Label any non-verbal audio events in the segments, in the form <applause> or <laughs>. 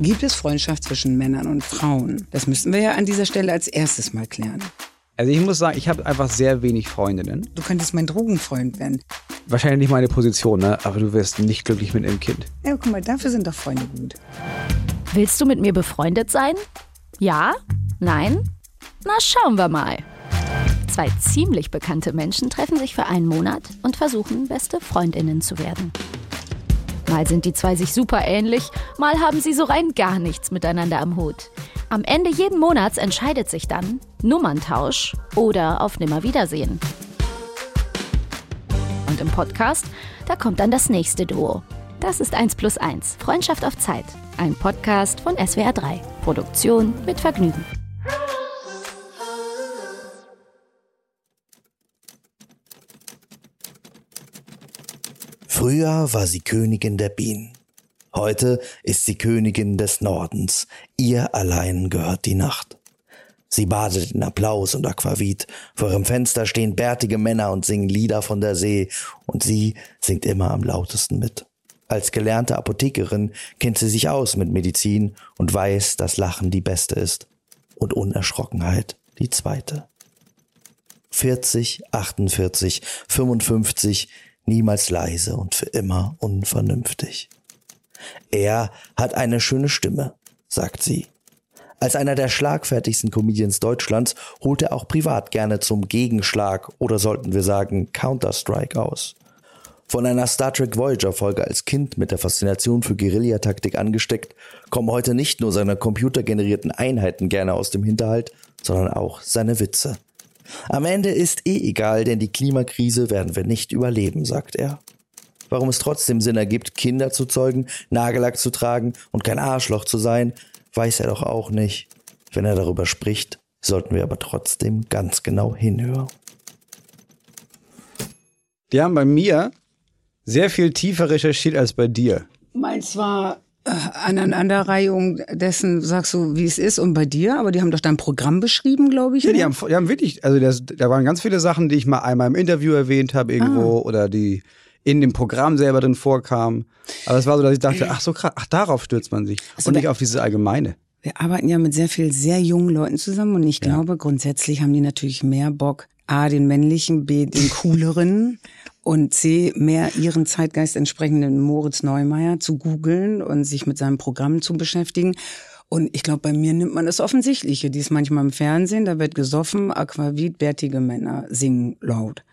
Gibt es Freundschaft zwischen Männern und Frauen? Das müssen wir ja an dieser Stelle als erstes mal klären. Also ich muss sagen, ich habe einfach sehr wenig Freundinnen. Du könntest mein Drogenfreund werden. Wahrscheinlich nicht meine Position, ne? aber du wirst nicht glücklich mit einem Kind. Ja, guck mal, dafür sind doch Freunde gut. Willst du mit mir befreundet sein? Ja? Nein? Na, schauen wir mal. Zwei ziemlich bekannte Menschen treffen sich für einen Monat und versuchen, beste Freundinnen zu werden. Mal sind die zwei sich super ähnlich, mal haben sie so rein gar nichts miteinander am Hut. Am Ende jeden Monats entscheidet sich dann Nummerntausch oder auf Nimmerwiedersehen. Und im Podcast, da kommt dann das nächste Duo. Das ist 1 plus 1, Freundschaft auf Zeit. Ein Podcast von SWR 3. Produktion mit Vergnügen. Früher war sie Königin der Bienen. Heute ist sie Königin des Nordens. Ihr allein gehört die Nacht. Sie badet in Applaus und Aquavit. Vor ihrem Fenster stehen bärtige Männer und singen Lieder von der See. Und sie singt immer am lautesten mit. Als gelernte Apothekerin kennt sie sich aus mit Medizin und weiß, dass Lachen die beste ist und Unerschrockenheit die zweite. 40, 48, 55, niemals leise und für immer unvernünftig. Er hat eine schöne Stimme, sagt sie. Als einer der schlagfertigsten Comedians Deutschlands holt er auch privat gerne zum Gegenschlag oder sollten wir sagen Counter-Strike aus. Von einer Star Trek Voyager Folge als Kind mit der Faszination für Guerillataktik angesteckt, kommen heute nicht nur seine computergenerierten Einheiten gerne aus dem Hinterhalt, sondern auch seine Witze. Am Ende ist eh egal, denn die Klimakrise werden wir nicht überleben, sagt er. Warum es trotzdem Sinn ergibt, Kinder zu zeugen, Nagellack zu tragen und kein Arschloch zu sein, weiß er doch auch nicht. Wenn er darüber spricht, sollten wir aber trotzdem ganz genau hinhören. Die haben bei mir sehr viel tiefer recherchiert als bei dir. Meins war Aneinanderreihung dessen, sagst du, wie es ist und bei dir, aber die haben doch dein Programm beschrieben, glaube ich. Ja, die haben, die haben wirklich, also das, da waren ganz viele Sachen, die ich mal einmal im Interview erwähnt habe irgendwo Ah. oder die in dem Programm selber drin vorkamen. Aber es war so, dass ich dachte, ach so krass, ach darauf stürzt man sich und nicht auf dieses Allgemeine. Wir arbeiten ja mit sehr viel sehr jungen Leuten zusammen und ich glaube, grundsätzlich haben die natürlich mehr Bock, A, den männlichen, B, den cooleren und C, mehr ihren Zeitgeist entsprechenden Moritz Neumeier zu googeln und sich mit seinem Programm zu beschäftigen. Und ich glaube, bei mir nimmt man das Offensichtliche. Die ist manchmal im Fernsehen, da wird gesoffen, Aquavit, bärtige Männer singen laut.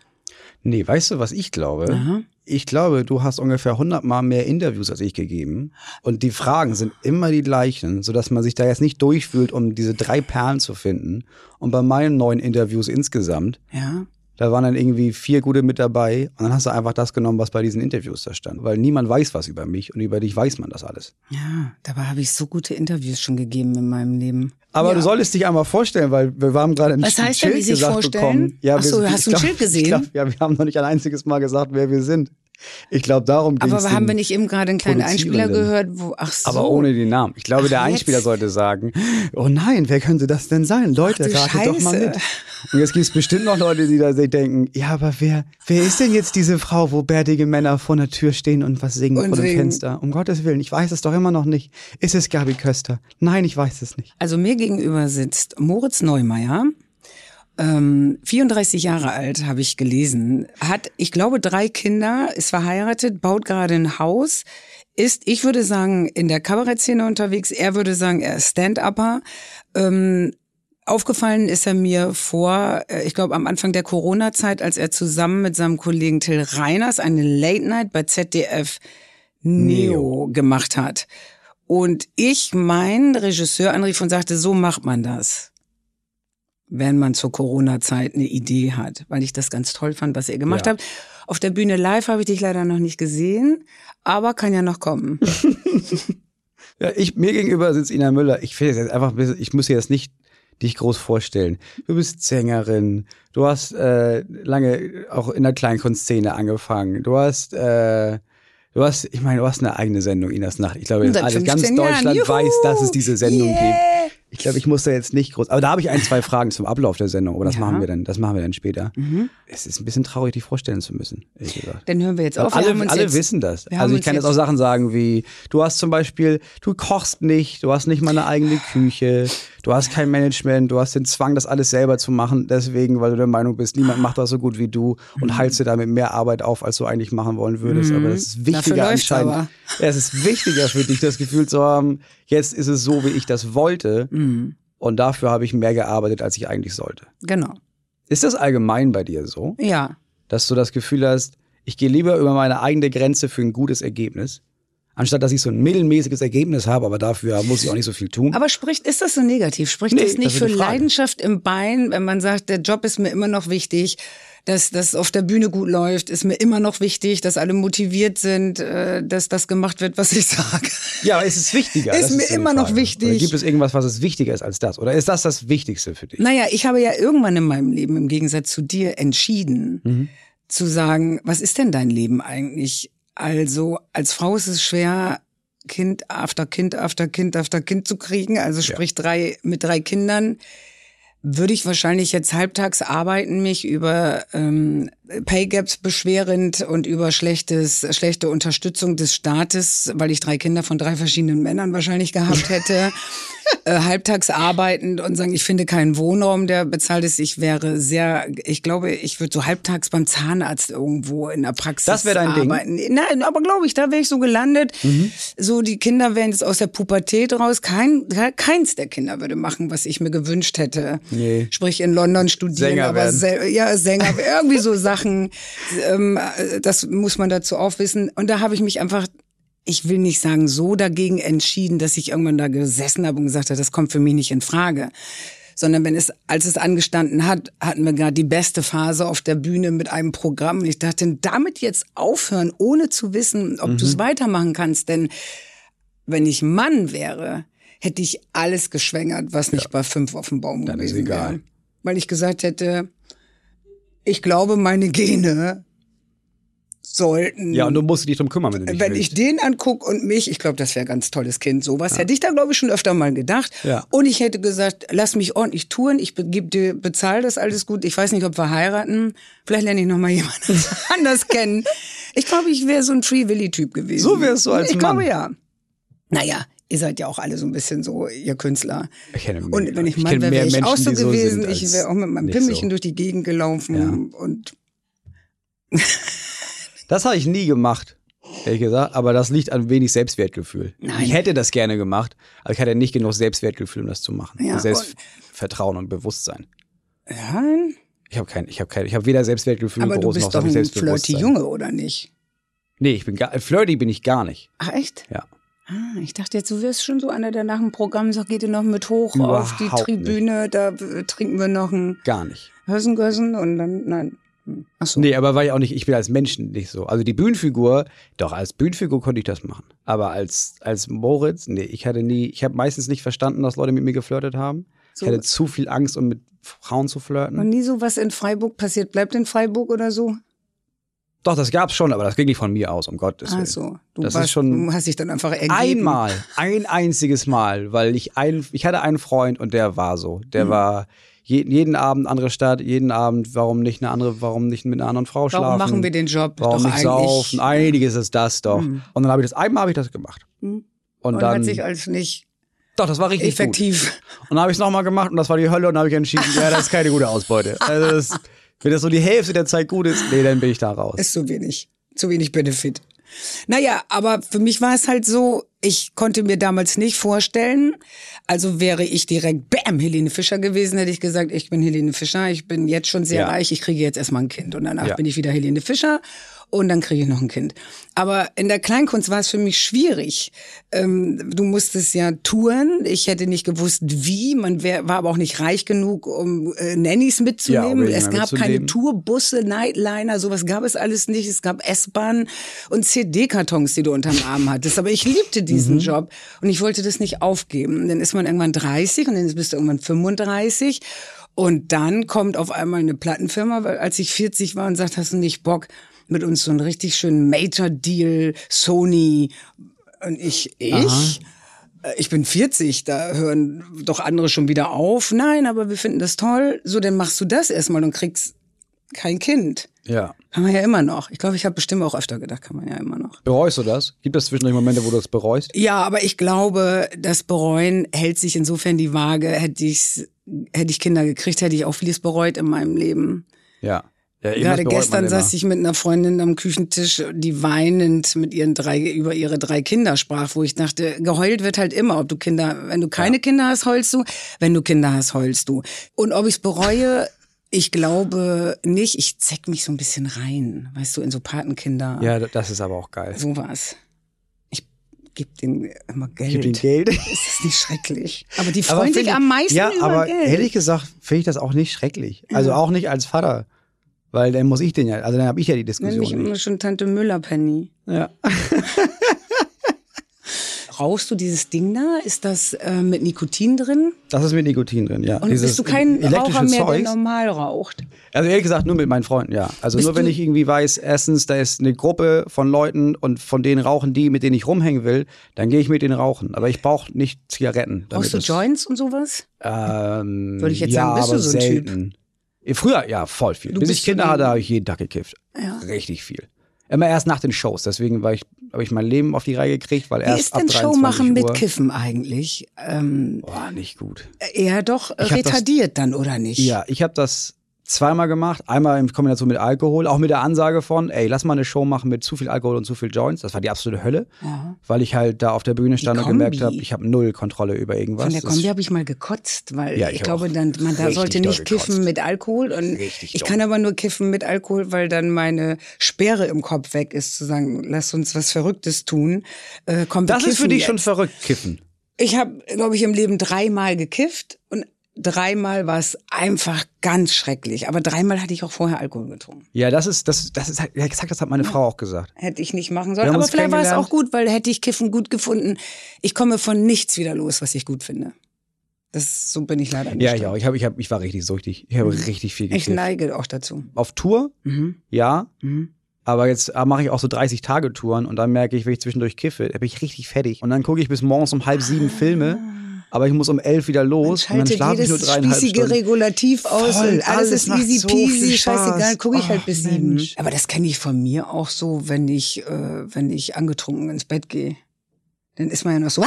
Nee, weißt du, was ich glaube? Aha. Ich glaube, du hast ungefähr 100 Mal mehr Interviews als ich gegeben. Und die Fragen sind immer die gleichen, sodass man sich da jetzt nicht durchfühlt, um diese drei Perlen zu finden. Und bei meinen neuen Interviews insgesamt, Ja. Da waren dann irgendwie vier gute mit dabei. Und dann hast du einfach das genommen, was bei diesen Interviews da stand. Weil niemand weiß was über mich und über dich weiß man das alles. Ja, dabei habe ich so gute Interviews schon gegeben in meinem Leben. Aber ja. du solltest dich einmal vorstellen, weil wir haben gerade ein Was heißt Schild denn, wie sich gesagt vorstellen? bekommen. Ach so, wir- hast du ein Schild <laughs> gesehen? Glaub, ja, wir haben noch nicht ein einziges Mal gesagt, wer wir sind. Ich glaube, darum ging Aber haben wir nicht eben gerade einen kleinen Einspieler gehört, wo, ach so. Aber ohne den Namen. Ich glaube, Ach, der jetzt? Einspieler sollte sagen, oh nein, wer könnte das denn sein? Leute, Ach ratet doch mal mit. Und jetzt gibt es bestimmt noch Leute, die da sich denken, ja, aber wer, wer ist denn jetzt diese Frau, wo bärtige Männer vor der Tür stehen und was singen Und vor dem. Fenster? Um Gottes Willen, ich weiß es doch immer noch nicht. Ist es Gabi Köster? Nein, ich weiß es nicht. Also mir gegenüber sitzt Moritz Neumeier, ähm, 34 Jahre alt, habe ich gelesen, hat, ich glaube, drei Kinder, ist verheiratet, baut gerade ein Haus, ist, ich würde sagen, in der Kabarettszene unterwegs, er würde sagen, er ist Stand-Upper. Ähm, Aufgefallen ist er mir vor, äh, ich glaube, am Anfang der Corona-Zeit, als er zusammen mit seinem Kollegen Till Reiners eine Late-Night bei ZDF Neo gemacht hat. Und ich meinen Regisseur anrief und sagte, so macht man das. Wenn man zur Corona-Zeit eine Idee hat, weil ich das ganz toll fand, was ihr gemacht Ja. habt. Auf der Bühne live habe ich dich leider noch nicht gesehen, aber kann ja noch kommen. <laughs> Ja, ich, mir gegenüber sitzt Ina Müller. Ich finde jetzt einfach, ich muss dir das nicht dich groß vorstellen. Du bist Sängerin, du hast äh, lange auch in der Kleinkunstszene angefangen. Du hast, äh, du hast, ich meine, du hast eine eigene Sendung, Inas Nacht. Ich glaube, alles, ganz 15 Jahren. Deutschland Juhu! weiß, dass es diese Sendung Yeah! gibt. Ich glaube, ich muss da jetzt nicht groß. Aber da habe ich ein, zwei Fragen zum Ablauf der Sendung. Aber das Ja. machen wir dann. Das machen wir dann später. Es ist ein bisschen traurig, dich vorstellen zu müssen. Dann hören wir jetzt auf. Alle alle jetzt, wissen das. Also ich kann jetzt auch Sachen sagen wie, du hast zum Beispiel, du kochst nicht, du hast nicht mal eine eigene Küche, du hast kein Management, du hast den Zwang, das alles selber zu machen, deswegen, weil du der Meinung bist, niemand macht das so gut wie du und Mhm. heilst dir damit mehr Arbeit auf, als du eigentlich machen wollen würdest. Aber das ist wichtiger anscheinend. Ja, es ist wichtiger für dich, das Gefühl zu haben, jetzt ist es so, wie ich das wollte. Mhm. Und dafür habe ich mehr gearbeitet, als ich eigentlich sollte. Genau. Ist das allgemein bei dir so? Ja. dass du das Gefühl hast, ich gehe lieber über meine eigene Grenze für ein gutes Ergebnis, anstatt dass ich so ein mittelmäßiges Ergebnis habe, aber dafür muss ich auch nicht so viel tun. Aber spricht, ist das so negativ? Spricht Nee, das das nicht ist für. Leidenschaft im Bein, wenn man sagt, der Job ist mir immer noch wichtig, dass das auf der Bühne gut läuft, ist mir immer noch wichtig, dass alle motiviert sind, äh, dass das gemacht wird, was ich sage. ja, aber ist es wichtiger? Ist Das mir die immer noch wichtig. Oder gibt es irgendwas, was es wichtiger ist als das? Oder ist das das Wichtigste für dich? Naja, ich habe ja irgendwann in meinem Leben, im Gegensatz zu dir, entschieden, Mhm. zu sagen, was ist denn dein Leben eigentlich? Also als Frau ist es schwer, Kind after Kind after Kind after Kind zu kriegen, also sprich drei mit drei Kindern. Würde ich wahrscheinlich jetzt halbtags arbeiten, mich über ähm, Pay Gaps beschwerend und über schlechtes, schlechte Unterstützung des Staates, weil ich drei Kinder von drei verschiedenen Männern wahrscheinlich gehabt <laughs> hätte, äh, halbtags arbeitend und sagen, ich finde keinen Wohnraum, der bezahlt ist. Ich wäre sehr, ich glaube, ich würde so halbtags beim Zahnarzt irgendwo in der Praxis Das wäre dein Ding? arbeiten. Nein, aber glaube ich, da wäre ich so gelandet. Mhm. So, die Kinder wären jetzt aus der Pubertät raus. Kein, keins der Kinder würde machen, was ich mir gewünscht hätte. Nee. Sprich in London studieren, Sänger aber werden. ja, Sänger, irgendwie so Sachen. <laughs> Ähm, äh, das muss man dazu auch wissen. Und da habe ich mich einfach ich will nicht sagen, so dagegen entschieden, dass ich irgendwann da gesessen habe und gesagt habe, das kommt für mich nicht in Frage. Sondern wenn es, als es angestanden hat, hatten wir gerade die beste Phase auf der Bühne mit einem Programm. Und ich dachte, damit jetzt aufhören, ohne zu wissen, ob du Mhm. es weitermachen kannst. Denn wenn ich Mann wäre, hätte ich alles geschwängert, was nicht bei fünf auf dem Baum Dann ist gewesen egal. wäre. Weil ich gesagt hätte, ich glaube, meine Gene sollten Ja, und du musst dich drum kümmern, wenn du nicht wenn willst. ich den anguck und mich, ich glaube, das wäre ein ganz tolles Kind. Sowas hätte ich da, glaube ich, schon öfter mal gedacht. Ja. Und ich hätte gesagt, lass mich ordentlich touren, ich be- geb dir, bezahl das alles gut. Ich weiß nicht, ob wir heiraten. Vielleicht lerne ich noch mal <laughs> jemanden anders kennen. Ich glaube, ich wäre so ein Free Willy-Typ gewesen. So wärst du als Ich Mann. glaube, ja. Naja, ihr seid ja auch alle so ein bisschen so, ihr Künstler. Ich kenne mehr- und wenn ich Mann wäre, wäre ich auch Menschen, so so gewesen. sind, ich wäre auch mit meinem Pimmelchen so. durch die Gegend gelaufen Ja. und Das habe ich nie gemacht, ehrlich gesagt. Aber das liegt an wenig Selbstwertgefühl. Nein. Ich hätte das gerne gemacht, aber ich hatte nicht genug Selbstwertgefühl, um das zu machen. Ja, Selbstvertrauen und Bewusstsein. ja, Ich habe kein, ich habe kein, ich habe weder Selbstwertgefühl aber du groß bist noch doch ein Selbstbewusstsein. flirty Junge, oder nicht? Nee, ich bin gar, flirty bin ich gar nicht. Ach, echt? Ja. Ah, ich dachte jetzt, du wirst schon so einer, der nach dem Programm sagt, geht ihr noch mit hoch auf die Überhaupt Tribüne, da äh, trinken wir noch ein Gar nicht. Hössengössen und dann, nein. Hm. Ach so. Nee, aber war ich auch nicht, ich bin als Mensch nicht so. Also die Bühnenfigur, doch, als Bühnenfigur konnte ich das machen. Aber als, als Moritz, nee, ich hatte nie, ich habe meistens nicht verstanden, dass Leute mit mir geflirtet haben. So. Ich hatte zu viel Angst, um mit Frauen zu flirten. Und nie so was in Freiburg passiert, bleibt in Freiburg oder so? Doch, das gab's schon, aber das ging nicht von mir aus, um Gottes Willen. Ach so. Du, Das ist warst, schon du hast dich dann einfach ergeben. Einmal, ein einziges Mal, weil ich ein, ich hatte einen Freund und der war so. Der Mhm. war je, jeden Abend andere Stadt, jeden Abend, warum nicht eine andere, warum nicht mit einer anderen Frau schlafen? Warum machen wir den Job? Warum doch nicht saufen? Einiges ist das doch. Und dann habe ich das, einmal habe ich das gemacht. Mhm. Und, Und dann, hat sich als nicht doch, das war richtig effektiv. gut. Und dann habe ich es nochmal gemacht und das war die Hölle und dann habe ich entschieden, ja, das ist keine gute Ausbeute. Also das, <laughs> wenn das so die Hälfte der Zeit gut ist, nee, dann bin ich da raus. Ist zu wenig. Zu wenig Benefit. Naja, aber für mich war es halt so, ich konnte mir damals nicht vorstellen, also wäre ich direkt, bam, Helene Fischer gewesen, hätte ich gesagt, ich bin Helene Fischer, ich bin jetzt schon sehr Ja. reich, ich kriege jetzt erstmal ein Kind und danach Ja. bin ich wieder Helene Fischer und dann kriege ich noch ein Kind. Aber in der Kleinkunst war es für mich schwierig. Ähm, du musstest ja touren, ich hätte nicht gewusst, wie, man wär, war aber auch nicht reich genug, um äh, Nannies Ja, mitzunehmen. um es gab keine mitzunehmen. Tourbusse, Nightliner, sowas gab es alles nicht. Es gab S-Bahn und CD-Kartons, die du unterm Arm hattest. Aber ich liebte diesen Mhm. Job und ich wollte das nicht aufgeben. Und dann ist man irgendwann 30 und dann bist du irgendwann 35. Und dann kommt auf einmal eine Plattenfirma, weil als ich 40 war und sagt, hast du nicht Bock, mit uns so einen richtig schönen Major-Deal, Sony und ich, ich? äh, ich bin 40, da hören doch andere schon wieder auf. Nein, aber wir finden das toll. So, dann machst du das erstmal und kriegst kein Kind. Ja. Kann man ja immer noch. Ich glaube, ich habe bestimmt auch öfter gedacht, kann man ja immer noch. Bereust du das? Gibt es zwischendurch Momente, wo du das bereust? Ja, aber ich glaube, das Bereuen hält sich insofern die Waage. Hätte ich, hätte ich Kinder gekriegt, hätte ich auch vieles bereut in meinem Leben. Ja. Ja Gerade gestern saß ich mit einer Freundin am Küchentisch, die weinend mit ihren drei, über ihre drei Kinder sprach, wo ich dachte, geheult wird halt immer, ob du Kinder, wenn du keine Kinder hast, heulst du, wenn du Kinder hast, heulst du. Und ob ich es bereue, ich glaube nicht, ich zeck mich so ein bisschen rein, weißt du, in so Patenkinder, Ja, das ist aber auch geil. sowas. Ich gebe denen immer Geld. Gib ihm Geld. <laughs> Ist das nicht schrecklich? Aber die Aber freuen sich find ich- am meisten Ja, über aber Geld. ehrlich gesagt finde ich das auch nicht schrecklich. Also auch nicht als Vater. Weil dann muss ich den ja, also dann habe ich ja die Nenn Diskussion mich immer schon Tante Müller-Penny. Ja. <laughs> Rauchst du dieses Ding da? Ist das äh, mit Nikotin drin? Das ist mit Nikotin drin, ja. Und Dieses bist du kein Raucher mehr, der Zeugs. normal raucht? Also ehrlich gesagt, nur mit meinen Freunden, ja. Also Bist nur wenn ich irgendwie weiß, erstens, da ist eine Gruppe von Leuten und von denen rauchen die, mit denen ich rumhängen will, dann gehe ich mit denen rauchen. Aber ich brauche nicht Zigaretten. damit Rauchst du Joints und sowas? Ähm, Würde ich jetzt ja, sagen, bist du so ein selten. Typ? Früher, ja, voll viel. Du Bis ich Kinder hatte, habe ich jeden Tag gekifft. Ja. Richtig viel. Immer erst nach den Shows. Deswegen war ich, habe ich mein Leben auf die Reihe gekriegt, weil Wie erst ist ab denn 23 Showmachen mit Uhr, Kiffen eigentlich? Ähm, Boah, nicht gut. eher doch hab das- retardiert dann, oder nicht? Ja, ich habe das zweimal gemacht. Einmal in Kombination mit Alkohol, auch mit der Ansage von, ey, lass mal eine Show machen mit zu viel Alkohol und zu viel Joints. Das war die absolute Hölle, Ja. weil ich halt da auf der Bühne stand und gemerkt habe, ich habe null Kontrolle über irgendwas. Von der Kombi habe ich mal gekotzt, weil Ja, ich, ich glaube, dann man da sollte nicht kiffen mit Alkohol und Richtig ich doll. kann aber nur kiffen mit Alkohol, weil dann meine Sperre im Kopf weg ist, zu sagen, lass uns was Verrücktes tun. Äh, komm, das ist für dich schon jetzt. verrückt, kiffen. Ich habe, glaube ich, im Leben dreimal gekifft und dreimal war es einfach ganz schrecklich. Aber dreimal hatte ich auch vorher Alkohol getrunken. Ja, das ist, das, das ist, ja, exakt, das hat meine Frau auch gesagt. Hätte ich nicht machen sollen. Aber vielleicht war es auch gut, weil hätte ich Kiffen gut gefunden. Ich komme von nichts wieder los, was ich gut finde. Das, so bin ich leider nicht. Ja, ich auch. Ich, hab, ich, hab, ich war richtig süchtig. Ich habe richtig viel Mhm. Ich gekifft. neige auch dazu. Auf Tour, Mhm. ja. Mhm. Aber jetzt äh, mache ich auch so 30-Tage-Touren und dann merke ich, wenn ich zwischendurch kiffe, da bin ich richtig fertig. Und dann gucke ich bis morgens um halb sieben Filme, aber ich muss um elf wieder los und dann schlafe ich nur dreieinhalb Stunden. Regulativ aus Voll, und alles, ist easy peasy, scheißegal, gucke ich halt bis sieben. Aber das kenne ich von mir auch so, wenn ich, äh, wenn ich angetrunken ins Bett gehe. Dann ist man ja noch so, ah,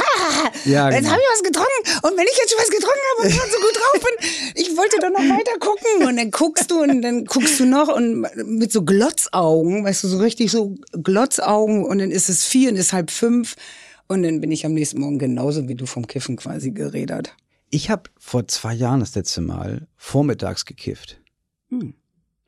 Ja, jetzt genau. habe ich was getrunken. Und wenn ich jetzt schon was getrunken habe und <laughs> so gut drauf bin, ich wollte doch noch weiter gucken. Und dann guckst du und dann guckst du noch und mit so Glotzaugen, weißt du, so richtig so Glotzaugen und dann ist es vier und ist halb fünf. Und dann bin ich am nächsten Morgen genauso wie du vom Kiffen quasi gerädert. Ich habe vor zwei Jahren das letzte Mal vormittags gekifft. Hm.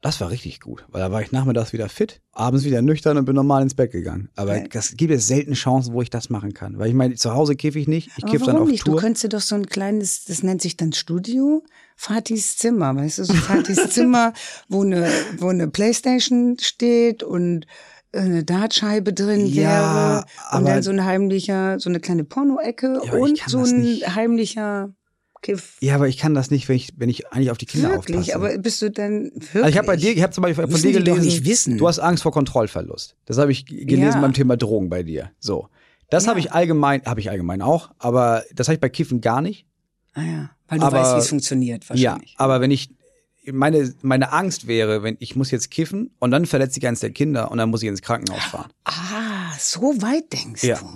Das war richtig gut, weil da war ich nachmittags wieder fit, abends wieder nüchtern und bin normal ins Bett gegangen. Aber Ja. es gibt jetzt selten Chancen, wo ich das machen kann. Weil ich meine, zu Hause kiffe ich nicht, ich kiffe dann auf nicht? Tour. Du könntest dir doch so ein kleines, das nennt sich dann Studio, Fatis Zimmer, weißt du, so Fatis <laughs> Zimmer, wo eine, wo eine Playstation steht und eine Dartscheibe drin Ja, wäre und dann so ein heimlicher, so eine kleine Porno-Ecke Ja, und so ein heimlicher Kiff. ja, aber ich kann das nicht, wenn ich, wenn ich eigentlich auf die Kinder Wirklich, aufpasse. aber bist du denn wirklich? Also ich habe bei dir, ich habe zum Beispiel von dir gelesen, du hast Angst vor Kontrollverlust. Das habe ich gelesen Ja. beim Thema Drogen bei dir. So, das habe ich allgemein, habe ich allgemein auch, aber das habe ich bei Kiffen gar nicht. ah ja, weil du aber- weißt, wie es funktioniert Ja, wahrscheinlich. aber wenn ich meine meine Angst wäre, wenn ich muss jetzt kiffen und dann verletzt sich eins der Kinder und dann muss ich ins Krankenhaus fahren. Ah, so weit denkst Ja. du.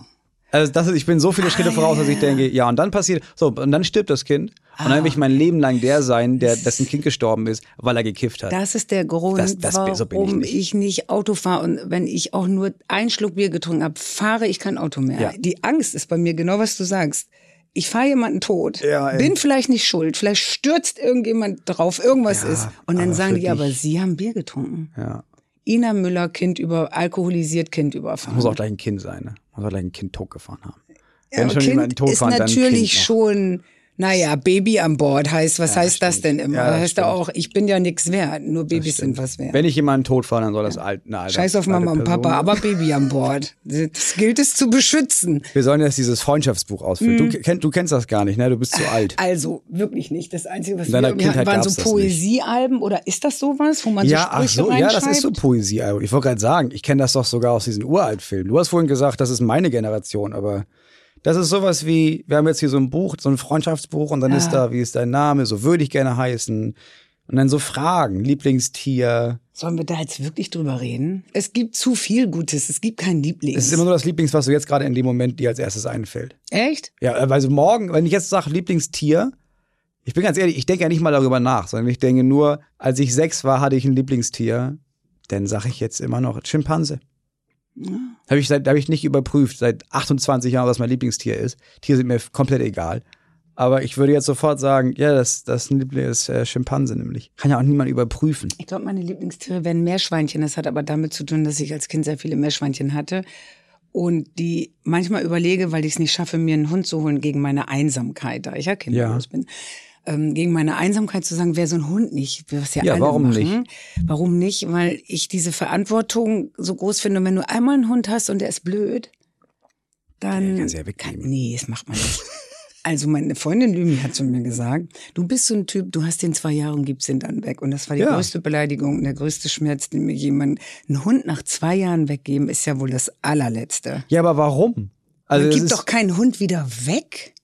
Also das ist, ich bin so viele Schritte Ah, voraus, ja, dass ich denke, ja und dann passiert, so und dann stirbt das Kind und dann will ich mein Leben lang der sein, der dessen Kind gestorben ist, weil er gekifft hat. Das ist der Grund, Das- das bin- so ich warum nicht. ich nicht Auto fahre. Und wenn ich auch nur einen Schluck Bier getrunken habe, fahre ich kein Auto mehr. Ja. Die Angst ist bei mir genau, was du sagst. Ich fahre jemanden tot, Ja, bin vielleicht nicht schuld, vielleicht stürzt irgendjemand drauf, irgendwas Ja, ist. Und dann aber sagen die, aber dich- Sie haben Bier getrunken. ja. Ina Müller, Kind über, alkoholisiert Kind überfahren. Muss auch gleich ein Kind sein, ne? Muss auch gleich ein Kind totgefahren haben. Ja, Wenn aber schon kind ist totfahren, dann natürlich schon, naja, Baby an Bord heißt, was Ja, heißt das stimmt. denn immer? Ja, das das heißt ja auch, ich bin ja nichts wert, nur Babys sind was wert. Wenn ich jemanden totfahre, dann soll das alt, eine alte, Scheiß auf Mama und Papa, aber Baby an Bord. Das gilt es zu beschützen. Wir sollen jetzt dieses Freundschaftsbuch ausfüllen. Mhm. Du, kenn, du kennst das gar nicht, ne? Du bist zu alt. Also, wirklich nicht. Das Einzige, was wir hatten, waren so das. Poesiealben oder ist das sowas, wo man Ja, so ach Sprüche so, ja, das ist so reinschreibt? Poesie. Ich wollte gerade sagen, ich kenne das doch sogar aus diesen Uraltfilmen. Du hast vorhin gesagt, das ist meine Generation, aber Das ist sowas wie, wir haben jetzt hier so ein Buch, so ein Freundschaftsbuch und dann ist da, wie ist dein Name, so würde ich gerne heißen. Und dann so Fragen, Lieblingstier. Sollen wir da jetzt wirklich drüber reden? Es gibt zu viel Gutes, es gibt keinen Lieblings. Es ist immer nur das Lieblings, was du jetzt gerade in dem Moment dir als erstes einfällt. Echt? Ja, also morgen, wenn ich jetzt sage Lieblingstier, ich bin ganz ehrlich, ich denke ja nicht mal darüber nach, sondern ich denke nur, als ich sechs war, hatte ich ein Lieblingstier. Dann sage ich jetzt immer noch Schimpanse. Habe ich, seit- hab ich nicht überprüft, seit 28 Jahren, was mein Lieblingstier ist. Tiere sind mir komplett egal. Aber ich würde jetzt sofort sagen, ja, das, das ist ein Liebling ist äh, Schimpanse nämlich. Kann ja auch niemand überprüfen. Ich glaube, meine Lieblingstiere wären Meerschweinchen. Das hat aber damit zu tun, dass ich als Kind sehr viele Meerschweinchen hatte. Und die manchmal überlege, weil ich es nicht schaffe, mir einen Hund zu holen gegen meine Einsamkeit, da ich ja kinderlos bin. Ähm, gegen meine Einsamkeit zu sagen, wäre so ein Hund nicht, was ja, Ja, alle warum machen. nicht? Warum nicht? Weil ich diese Verantwortung so groß finde. Und wenn du einmal einen Hund hast und der ist blöd, dann. du ja weggeben. nee, das macht man nicht. Also meine Freundin Lümi hat zu mir gesagt, du bist so ein Typ, du hast den zwei Jahre und gibst ihn dann weg. Und das war die Ja. größte Beleidigung und der größte Schmerz, den mir jemand, einen Hund nach zwei Jahren weggeben, ist ja wohl das allerletzte. Ja, aber warum? Also man es gibt doch keinen Hund wieder weg.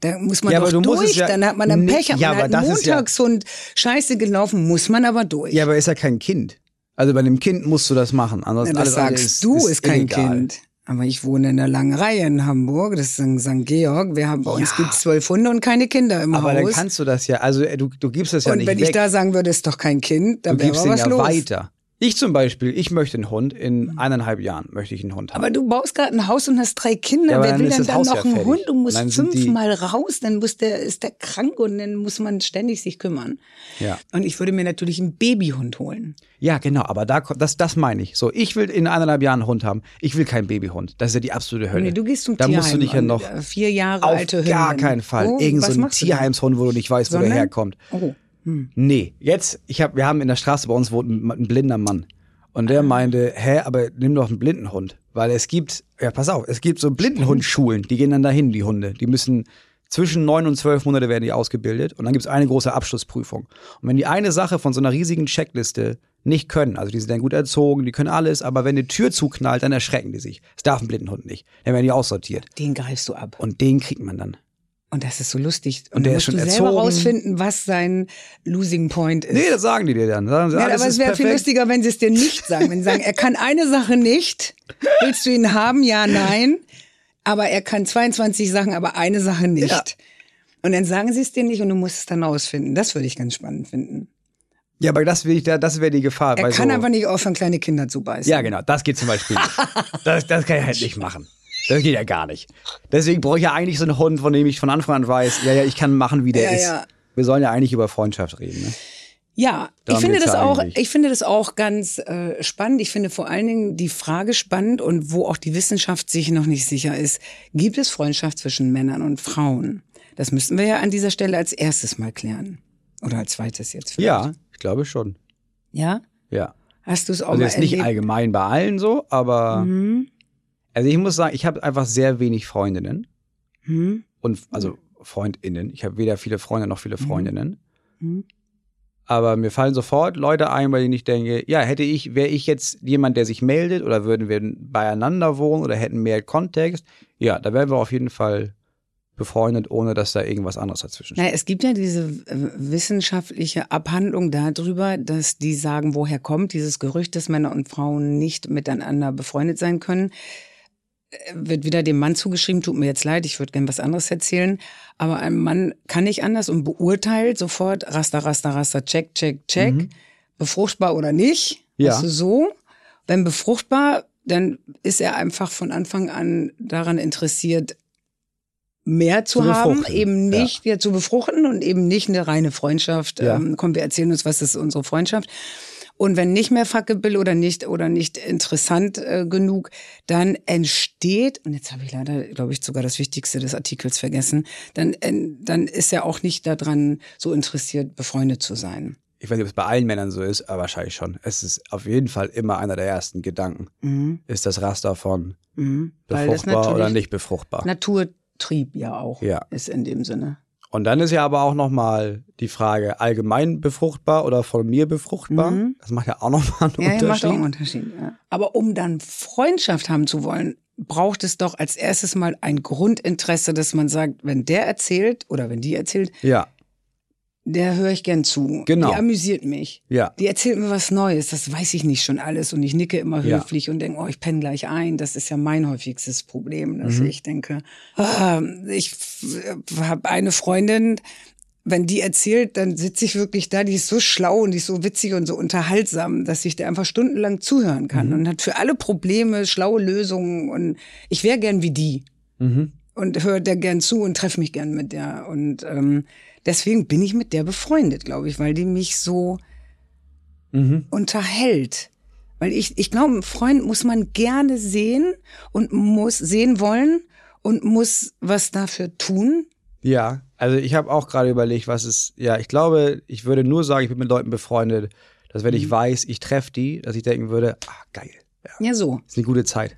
Da muss man Ja, doch aber durch, ja dann hat man einen nicht- Pech, hat ja, man aber das ist ja- Montagshund scheiße gelaufen, muss man aber durch. Ja, aber ist ja kein Kind. Also bei einem Kind musst du das machen. Ansonsten Na, das alles sagst ist, du, ist, ist, kein illegal. Kind. Aber ich wohne in der langen Reihe in Hamburg, das ist in St. Georg. Wir haben, bei uns Ja. gibt zwölf Hunde und keine Kinder im Aber Haus. dann kannst du das ja, also äh, du, du gibst es ja und nicht wenn weg. ich da sagen würde, ist doch kein Kind, dann wäre aber was ja los. weiter. Ich zum Beispiel, ich möchte einen Hund. In eineinhalb Jahren möchte ich einen Hund haben. Aber du baust gerade ein Haus und hast drei Kinder. Ja, Wer will denn dann Haus noch ja einen fertig. Hund? Du musst fünfmal raus, dann muss der, ist der krank und dann muss man ständig sich kümmern. Ja. Und ich würde mir natürlich einen Babyhund holen. Ja, genau, aber da, das, das meine ich. So, ich will in eineinhalb Jahren einen Hund haben. Ich will keinen Babyhund. Das ist ja die absolute Hölle. Nee, du gehst zum da Tierheim. musst du dich ja noch äh, Vier Jahre auf alte Hündin. gar keinen Fall. Oh, Irgend so ein? Tierheimshund, wo du nicht weißt, wo der Sondern? herkommt. Oh. Nee, jetzt, ich hab, wir haben in der Straße bei uns wohnt ein, ein blinder Mann. Und Ah. der meinte, hä, aber nimm doch einen Blindenhund. Weil es gibt, ja, pass auf, es gibt so Blindenhundschulen, die gehen dann dahin, die Hunde. Die müssen zwischen neun und zwölf Monate werden die ausgebildet und dann gibt's eine große Abschlussprüfung. Und wenn die eine Sache von so einer riesigen Checkliste nicht können, also die sind dann gut erzogen, die können alles, aber wenn eine Tür zuknallt, dann erschrecken die sich. Das darf ein Blindenhund nicht. Dann werden die aussortiert. Den greifst du ab. Und den kriegt man dann. Und das ist so lustig. Und der dann ist schon du selber erzogen. rausfinden, was sein Losing Point ist. Nee, das sagen die dir dann. Sagen Ja, aber es wäre viel lustiger, wenn sie es dir nicht sagen. Wenn sie sagen, er kann eine Sache nicht. Willst du ihn haben? Ja, nein. Aber er kann 22 Sachen, aber eine Sache nicht. Ja. Und dann sagen sie es dir nicht und du musst es dann rausfinden. Das würde ich ganz spannend finden. Ja, aber das will ich, da- das wäre die Gefahr. Er kann so, aber nicht aufhören, kleine Kinder zu beißen. Ja, genau, das geht zum Beispiel nicht. <laughs> Das, das kann ich halt nicht machen. <laughs> Das geht ja gar nicht. Deswegen brauche ich ja eigentlich so einen Hund, von dem ich von Anfang an weiß, ja, ja, ich kann machen, wie der Ja, ist. ja. Wir sollen ja eigentlich über Freundschaft reden. Ne? Ja, ich finde das auch, eigentlich. ich finde das auch ganz äh, spannend. Ich finde vor allen Dingen die Frage spannend und wo auch die Wissenschaft sich noch nicht sicher ist. Gibt es Freundschaft zwischen Männern und Frauen? Das müssten wir ja an dieser Stelle als erstes mal klären. Oder als zweites jetzt vielleicht. Ja, ich glaube schon. Ja? Ja. Hast du es auch Also mal jetzt nicht erlebt? allgemein bei allen so, aber Mhm. Also ich muss sagen, ich habe einfach sehr wenig Freundinnen Mhm. und also Freundinnen. Ich habe weder viele Freunde noch viele Freundinnen. Mhm. Aber mir fallen sofort Leute ein, bei denen ich denke, ja, hätte ich, wäre ich jetzt jemand, der sich meldet oder würden wir beieinander wohnen oder hätten mehr Kontext, ja, da wären wir auf jeden Fall befreundet, ohne dass da irgendwas anderes dazwischen steht. Naja, es gibt ja diese wissenschaftliche Abhandlung darüber, dass die sagen, woher kommt dieses Gerücht, dass Männer und Frauen nicht miteinander befreundet sein können. Wird wieder dem Mann zugeschrieben, tut mir jetzt leid, ich würde gern was anderes erzählen. Aber ein Mann kann nicht anders und beurteilt sofort Raster, Raster, Raster, check, check, check. Befruchtbar oder nicht. Mhm. Ja. Du, so. Wenn befruchtbar, dann ist er einfach von Anfang an daran interessiert, mehr zu, Zu haben, eben ja. nicht ja. zu befruchten und eben nicht eine reine Freundschaft. Ja. Ähm, komm, wir erzählen uns, was ist unsere Freundschaft. Und wenn nicht mehr fuckable oder nicht oder nicht interessant äh, genug, dann entsteht und jetzt habe ich leider, glaube ich, sogar das Wichtigste des Artikels vergessen. Dann äh, dann ist er auch nicht daran so interessiert, befreundet zu sein. Ich weiß nicht, ob es bei allen Männern so ist, aber wahrscheinlich schon. Es ist auf jeden Fall immer einer der ersten Gedanken. Mhm. Ist das Raster von Mhm. Befruchtbar oder nicht befruchtbar? Naturtrieb ja auch Ja. ist in dem Sinne. Und dann ist ja aber auch nochmal die Frage, allgemein befruchtbar oder von mir befruchtbar? Das macht ja auch nochmal einen Mhm. Ja, ja, macht Unterschied. auch einen Unterschied. Ja. Aber um dann Freundschaft haben zu wollen, braucht es doch als erstes mal ein Grundinteresse, dass man sagt, wenn der erzählt oder wenn die erzählt, Ja, der höre ich gern zu. Genau. Die amüsiert mich. ja. Die erzählt mir was Neues, das weiß ich nicht schon alles und ich nicke immer Ja. höflich und denke, oh, ich penne gleich ein. Das ist ja mein häufigstes Problem, dass Mhm. ich denke, ah, ich habe eine Freundin, wenn die erzählt, dann sitze ich wirklich da, die ist so schlau und die ist so witzig und so unterhaltsam, dass ich der einfach stundenlang zuhören Mhm. kann und hat für alle Probleme schlaue Lösungen und ich wäre gern wie die Mhm. Und höre der gern zu und treffe mich gern mit der. Und ähm, deswegen bin ich mit der befreundet, glaube ich, weil die mich so Mhm. unterhält. Weil ich, ich glaube, einen Freund muss man gerne sehen und muss sehen wollen und muss was dafür tun. Ja, also ich habe auch gerade überlegt, was ist, ja, ich glaube, ich würde nur sagen, ich bin mit Leuten befreundet, dass wenn ich weiß, ich treffe die, dass ich denken würde, ah, geil, ja, Ja, so. ist eine gute Zeit.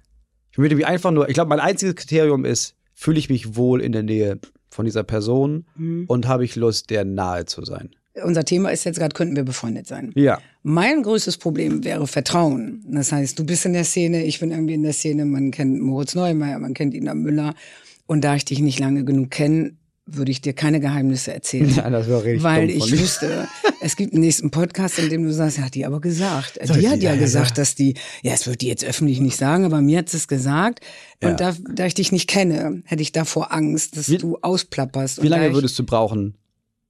Ich würde mich einfach nur, ich glaube, mein einziges Kriterium ist, fühle ich mich wohl in der Nähe von dieser Person und habe ich Lust, der nahe zu sein. Unser Thema ist jetzt gerade, könnten wir befreundet sein. Ja, Mein größtes Problem wäre Vertrauen. Das heißt, du bist in der Szene, ich bin irgendwie in der Szene, man kennt Moritz Neumeier, man kennt Ina Müller. Und da ich dich nicht lange genug kenne, würde ich dir keine Geheimnisse erzählen. <laughs> Ja, das wäre richtig Weil ich mir. wüsste, es gibt einen nächsten Podcast, in dem du sagst, hat die aber gesagt. Sag die ich, hat ja, ja, gesagt, ja. dass die, ja, es wird die jetzt öffentlich nicht sagen, aber mir hat es gesagt. Und da, da ich dich nicht kenne, hätte ich davor Angst, dass Wie- du ausplapperst. wie lange würdest du brauchen?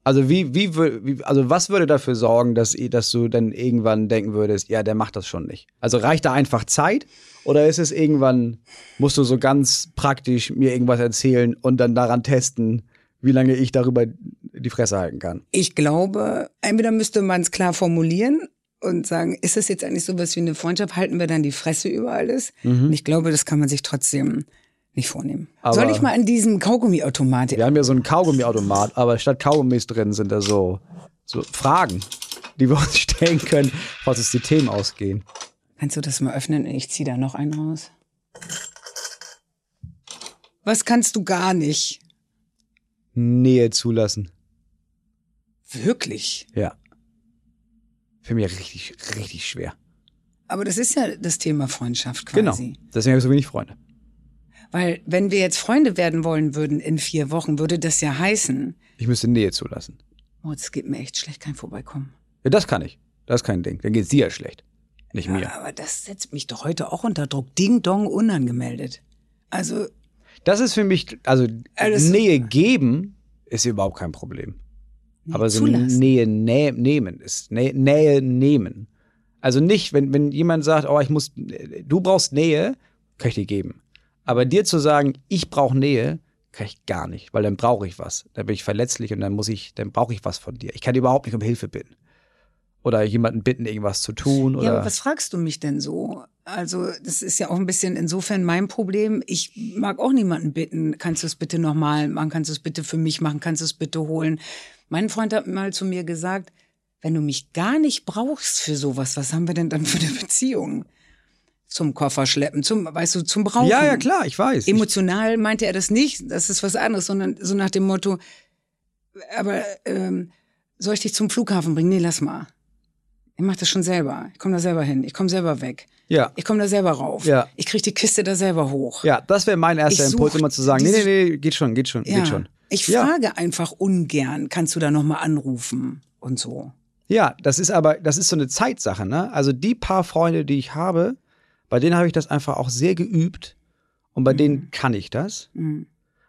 Also wie, wie, wie, also was würde dafür sorgen, dass, dass du dann irgendwann denken würdest, ja, der macht das schon nicht? Also reicht da einfach Zeit? Oder ist es irgendwann, musst du so ganz praktisch mir irgendwas erzählen und dann daran testen, wie lange ich darüber die Fresse halten kann? Ich glaube, entweder müsste man es klar formulieren und sagen, ist es jetzt eigentlich sowas wie eine Freundschaft, halten wir dann die Fresse über alles? Und ich glaube, das kann man sich trotzdem nicht vornehmen. Mhm. Aber- Soll ich mal an diesem Kaugummiautomat? Wir haben ja so einen Kaugummiautomat, aber statt Kaugummis drin sind da so, so Fragen, die wir uns <laughs> stellen können, falls es die Themen ausgehen. Kannst du das mal öffnen? Ich zieh da noch einen raus. Was kannst du gar nicht? Nähe zulassen. Wirklich. Ja. Für mich richtig, richtig schwer. Aber das ist ja das Thema Freundschaft Genau. quasi. Deswegen habe ich so wenig Freunde. Weil wenn wir jetzt Freunde werden wollen würden in vier Wochen, würde das ja heißen, Ich müsste Nähe zulassen. oh, es geht mir echt schlecht, kein Vorbeikommen. Ja, das kann ich. Das ist kein Ding. Dann geht's dir ja schlecht. Nicht mir. Aber das setzt mich doch heute auch unter Druck. Ding Dong unangemeldet. Also, Das ist für mich, also Alles- Nähe geben ist überhaupt kein Problem. nee, Aber so zulassen. Nähe nä nehmen ist Nä Nähe nehmen. Also nicht, wenn, wenn jemand sagt, oh, ich muss, du brauchst Nähe, kann ich dir geben. Aber dir zu sagen, ich brauche Nähe, kann ich gar nicht, weil dann brauche ich was. Dann bin ich verletzlich und dann muss ich, dann brauche ich was von dir. Ich kann dir überhaupt nicht um Hilfe bitten. Oder jemanden bitten, irgendwas zu tun. Oder Ja, aber was fragst du mich denn so? Also, das ist ja auch ein bisschen insofern mein Problem. Ich mag auch niemanden bitten, kannst du es bitte nochmal machen, kannst du es bitte für mich machen, kannst du es bitte holen. Mein Freund hat mal zu mir gesagt, wenn du mich gar nicht brauchst für sowas, was haben wir denn dann für eine Beziehung? Zum Koffer schleppen, zum, weißt du, zum Brauchen. ja, ja, klar, ich weiß. Emotional meinte er das nicht, das ist was anderes, sondern so nach dem Motto, aber ähm, soll ich dich zum Flughafen bringen? Nee, lass mal. Ich mach das schon selber. Ich komme da selber hin. Ich komme selber weg. ja, Ich komme da selber rauf. Ja. Ich krieg die Kiste da selber hoch. ja, das wäre mein erster Ich Impuls, immer zu sagen, nee, nee, nee, geht schon, geht schon, Ja. geht schon. Ich Ja. frage einfach ungern, kannst du da nochmal anrufen und so. Ja, das ist aber, das ist so eine Zeitsache, ne? Also die paar Freunde, die ich habe, bei denen habe ich das einfach auch sehr geübt und bei denen kann ich das. Mhm.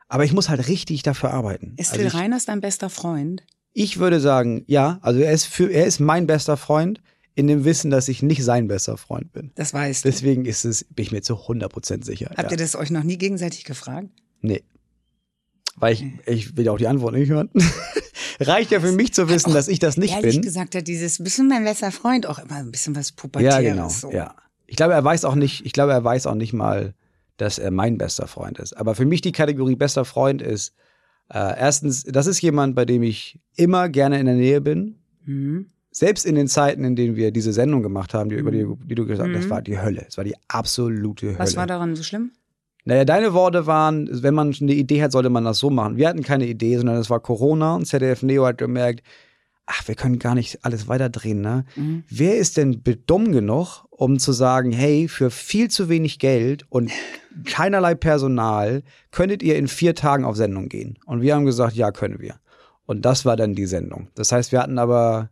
Aber ich muss halt richtig dafür arbeiten. Ist also Till ich, Reiners dein bester Freund? Ich würde sagen, ja, also er ist für, er ist mein bester Freund in dem Wissen, dass ich nicht sein bester Freund bin. Das weißt du. Deswegen ist es, bin ich mir zu 100% sicher. Habt ja. ihr das euch noch nie gegenseitig gefragt? Nee. Weil ich, ich will ja auch die Antwort nicht hören. <laughs> Reicht ja für mich zu wissen, dass ich das nicht Ehrlich bin. gesagt hat dieses, bist du mein bester Freund? Auch immer ein bisschen was Ja, Pubertäres. genau. So. Ja. Ich glaube, er weiß auch nicht, ich glaube, er weiß auch nicht mal, dass er mein bester Freund ist. Aber für mich die Kategorie bester Freund ist, äh, erstens, das ist jemand, bei dem ich immer gerne in der Nähe bin. Mhm. Selbst in den Zeiten, in denen wir diese Sendung gemacht haben, die, über die, die du gesagt hast, das Mhm. war die Hölle. Es war die absolute Hölle. Was war daran so schlimm? Naja, deine Worte waren, wenn man eine Idee hat, sollte man das so machen. Wir hatten keine Idee, sondern es war Corona und ZDF Neo hat gemerkt, ach, wir können gar nicht alles weiterdrehen, ne? Wer ist denn dumm genug, um zu sagen, hey, für viel zu wenig Geld und keinerlei Personal könntet ihr in vier Tagen auf Sendung gehen? Und wir haben gesagt, ja, können wir. Und das war dann die Sendung. Das heißt, wir hatten aber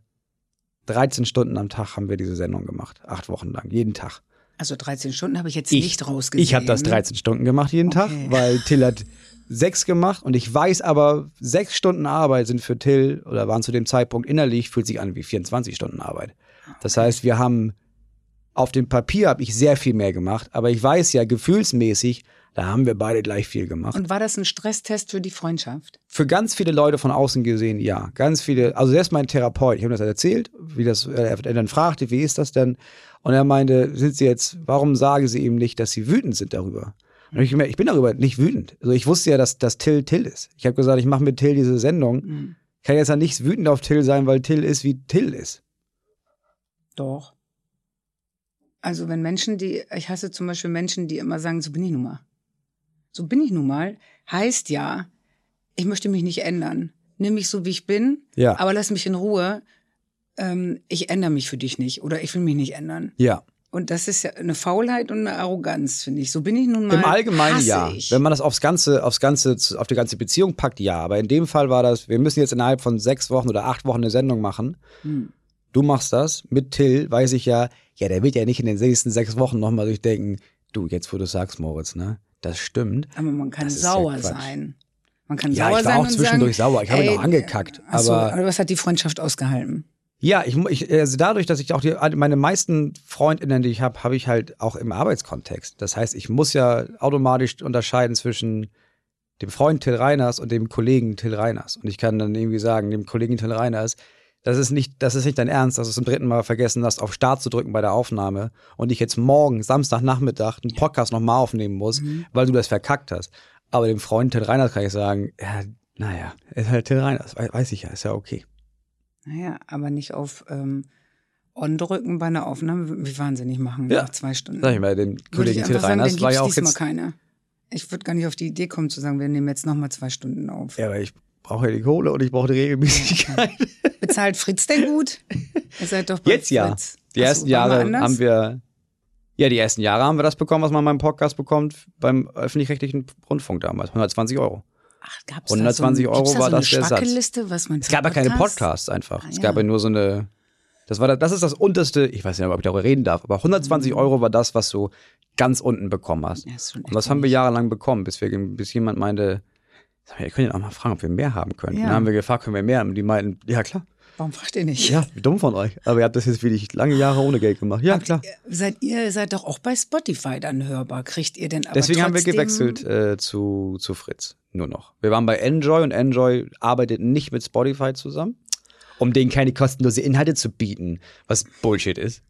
13 Stunden am Tag haben wir diese Sendung gemacht. Acht Wochen lang, jeden Tag. Also 13 Stunden habe ich jetzt Ich, nicht rausgesehen. ich habe das 13 Stunden gemacht jeden Tag, Okay. weil Till hat <laughs> sechs gemacht und ich weiß aber, sechs Stunden Arbeit sind für Till oder waren zu dem Zeitpunkt innerlich, fühlt sich an wie 24 Stunden Arbeit. Das heißt, wir haben auf dem Papier habe ich sehr viel mehr gemacht, aber ich weiß ja gefühlsmäßig, da haben wir beide gleich viel gemacht. Und war das ein Stresstest für die Freundschaft? für ganz viele Leute von außen gesehen, ja. Ganz viele, also selbst mein Therapeut, ich habe das erzählt, wie das, er dann fragte, wie ist das denn? Und er meinte, sind Sie jetzt, warum sagen Sie ihm nicht, dass Sie wütend sind darüber? Und ich, ich bin darüber nicht wütend. Also ich wusste ja, dass, dass Till Till ist. Ich habe gesagt, ich mache mit Till diese Sendung. Ich kann jetzt ja nicht wütend auf Till sein, weil Till ist, wie Till ist. Doch. Also wenn Menschen, die, ich hasse zum Beispiel Menschen, die immer sagen, so bin ich nun mal. So bin ich nun mal, heißt ja, ich möchte mich nicht ändern. Nimm mich so, wie ich bin, Ja. aber lass mich in Ruhe. Ähm, ich ändere mich für dich nicht oder ich will mich nicht ändern. Ja. Und das ist ja eine Faulheit und eine Arroganz, finde ich. So bin ich nun mal. Im Allgemeinen ja. Ich. Wenn man das aufs ganze, aufs ganze, auf die ganze Beziehung packt, ja. Aber in dem Fall war das, wir müssen jetzt innerhalb von sechs Wochen oder acht Wochen eine Sendung machen. Hm. Du machst das mit Till, weiß ich ja, ja, der wird ja nicht in den nächsten sechs Wochen nochmal durchdenken, du, jetzt wo du sagst, Moritz, ne? Das stimmt. aber man kann ja sauer Quatsch. sein. Man kann Ja, sauer ich war sein auch zwischendurch sagen, sauer. Ich habe ihn auch angekackt, ach so, aber- aber was hat die Freundschaft ausgehalten? Ja, ich, ich also dadurch, dass ich auch die, meine meisten Freundinnen, die ich habe, habe ich halt auch im Arbeitskontext. Das heißt, ich muss ja automatisch unterscheiden zwischen dem Freund Till Reiners und dem Kollegen Till Reiners. Und ich kann dann irgendwie sagen, dem Kollegen Till Reiners, das ist nicht, das ist nicht dein Ernst, dass du es zum dritten Mal vergessen hast, auf Start zu drücken bei der Aufnahme und ich jetzt morgen, Samstagnachmittag, einen Podcast nochmal aufnehmen muss, weil du das verkackt hast. Aber dem Freund Till Reiners kann ich sagen, ja, naja, ist halt Till Reiners, wei- weiß ich ja, ist ja okay. Naja, aber nicht auf ähm, On drücken bei einer Aufnahme, mich wahnsinnig machen Ja. nach zwei Stunden. Sag ich mal, dem ich Kollegen Till sagen, Reiners dann war ja auch jetzt. keine. Ich würde gar nicht auf die Idee kommen zu sagen, wir nehmen jetzt nochmal zwei Stunden auf. Ja, aber ich brauche ja die Kohle und ich brauche die Regelmäßigkeit. <laughs> Bezahlt Fritz denn gut? Ihr seid doch bei Jetzt ja. Fritz. Die Ach so, ersten mal Jahre haben wir. Ja, die ersten Jahre haben wir das bekommen, was man beim Podcast bekommt, beim öffentlich-rechtlichen Rundfunk damals. 120 Euro. Ach, gab's 120 da so, ein- Euro da war so das der Satz. Was man Es gab ja keine Podcasts einfach. Ah, es gab ja nur so eine. Das war das, ist das unterste, ich weiß nicht, ob ich darüber reden darf, aber 120 Euro war das, was du ganz unten bekommen hast. Mhm. Ja, Und das haben wir jahrelang bekommen, bis, wir, bis jemand meinte, ihr könnt ja auch mal fragen, ob wir mehr haben können. Ja. Dann haben wir gefragt, können wir mehr? Und die meinten, ja klar. Warum fragt ihr nicht? Ja, wie dumm von euch. Aber ihr habt das jetzt wirklich lange Jahre ohne Geld gemacht. Ja, Habt klar. Ihr, seid ihr seid doch auch bei Spotify dann hörbar. Kriegt ihr denn aber Deswegen haben wir gewechselt äh, zu, zu Fritz. Nur noch. Wir waren bei Enjoy und Enjoy arbeitet nicht mit Spotify zusammen, um denen keine kostenlose Inhalte zu bieten, was Bullshit ist.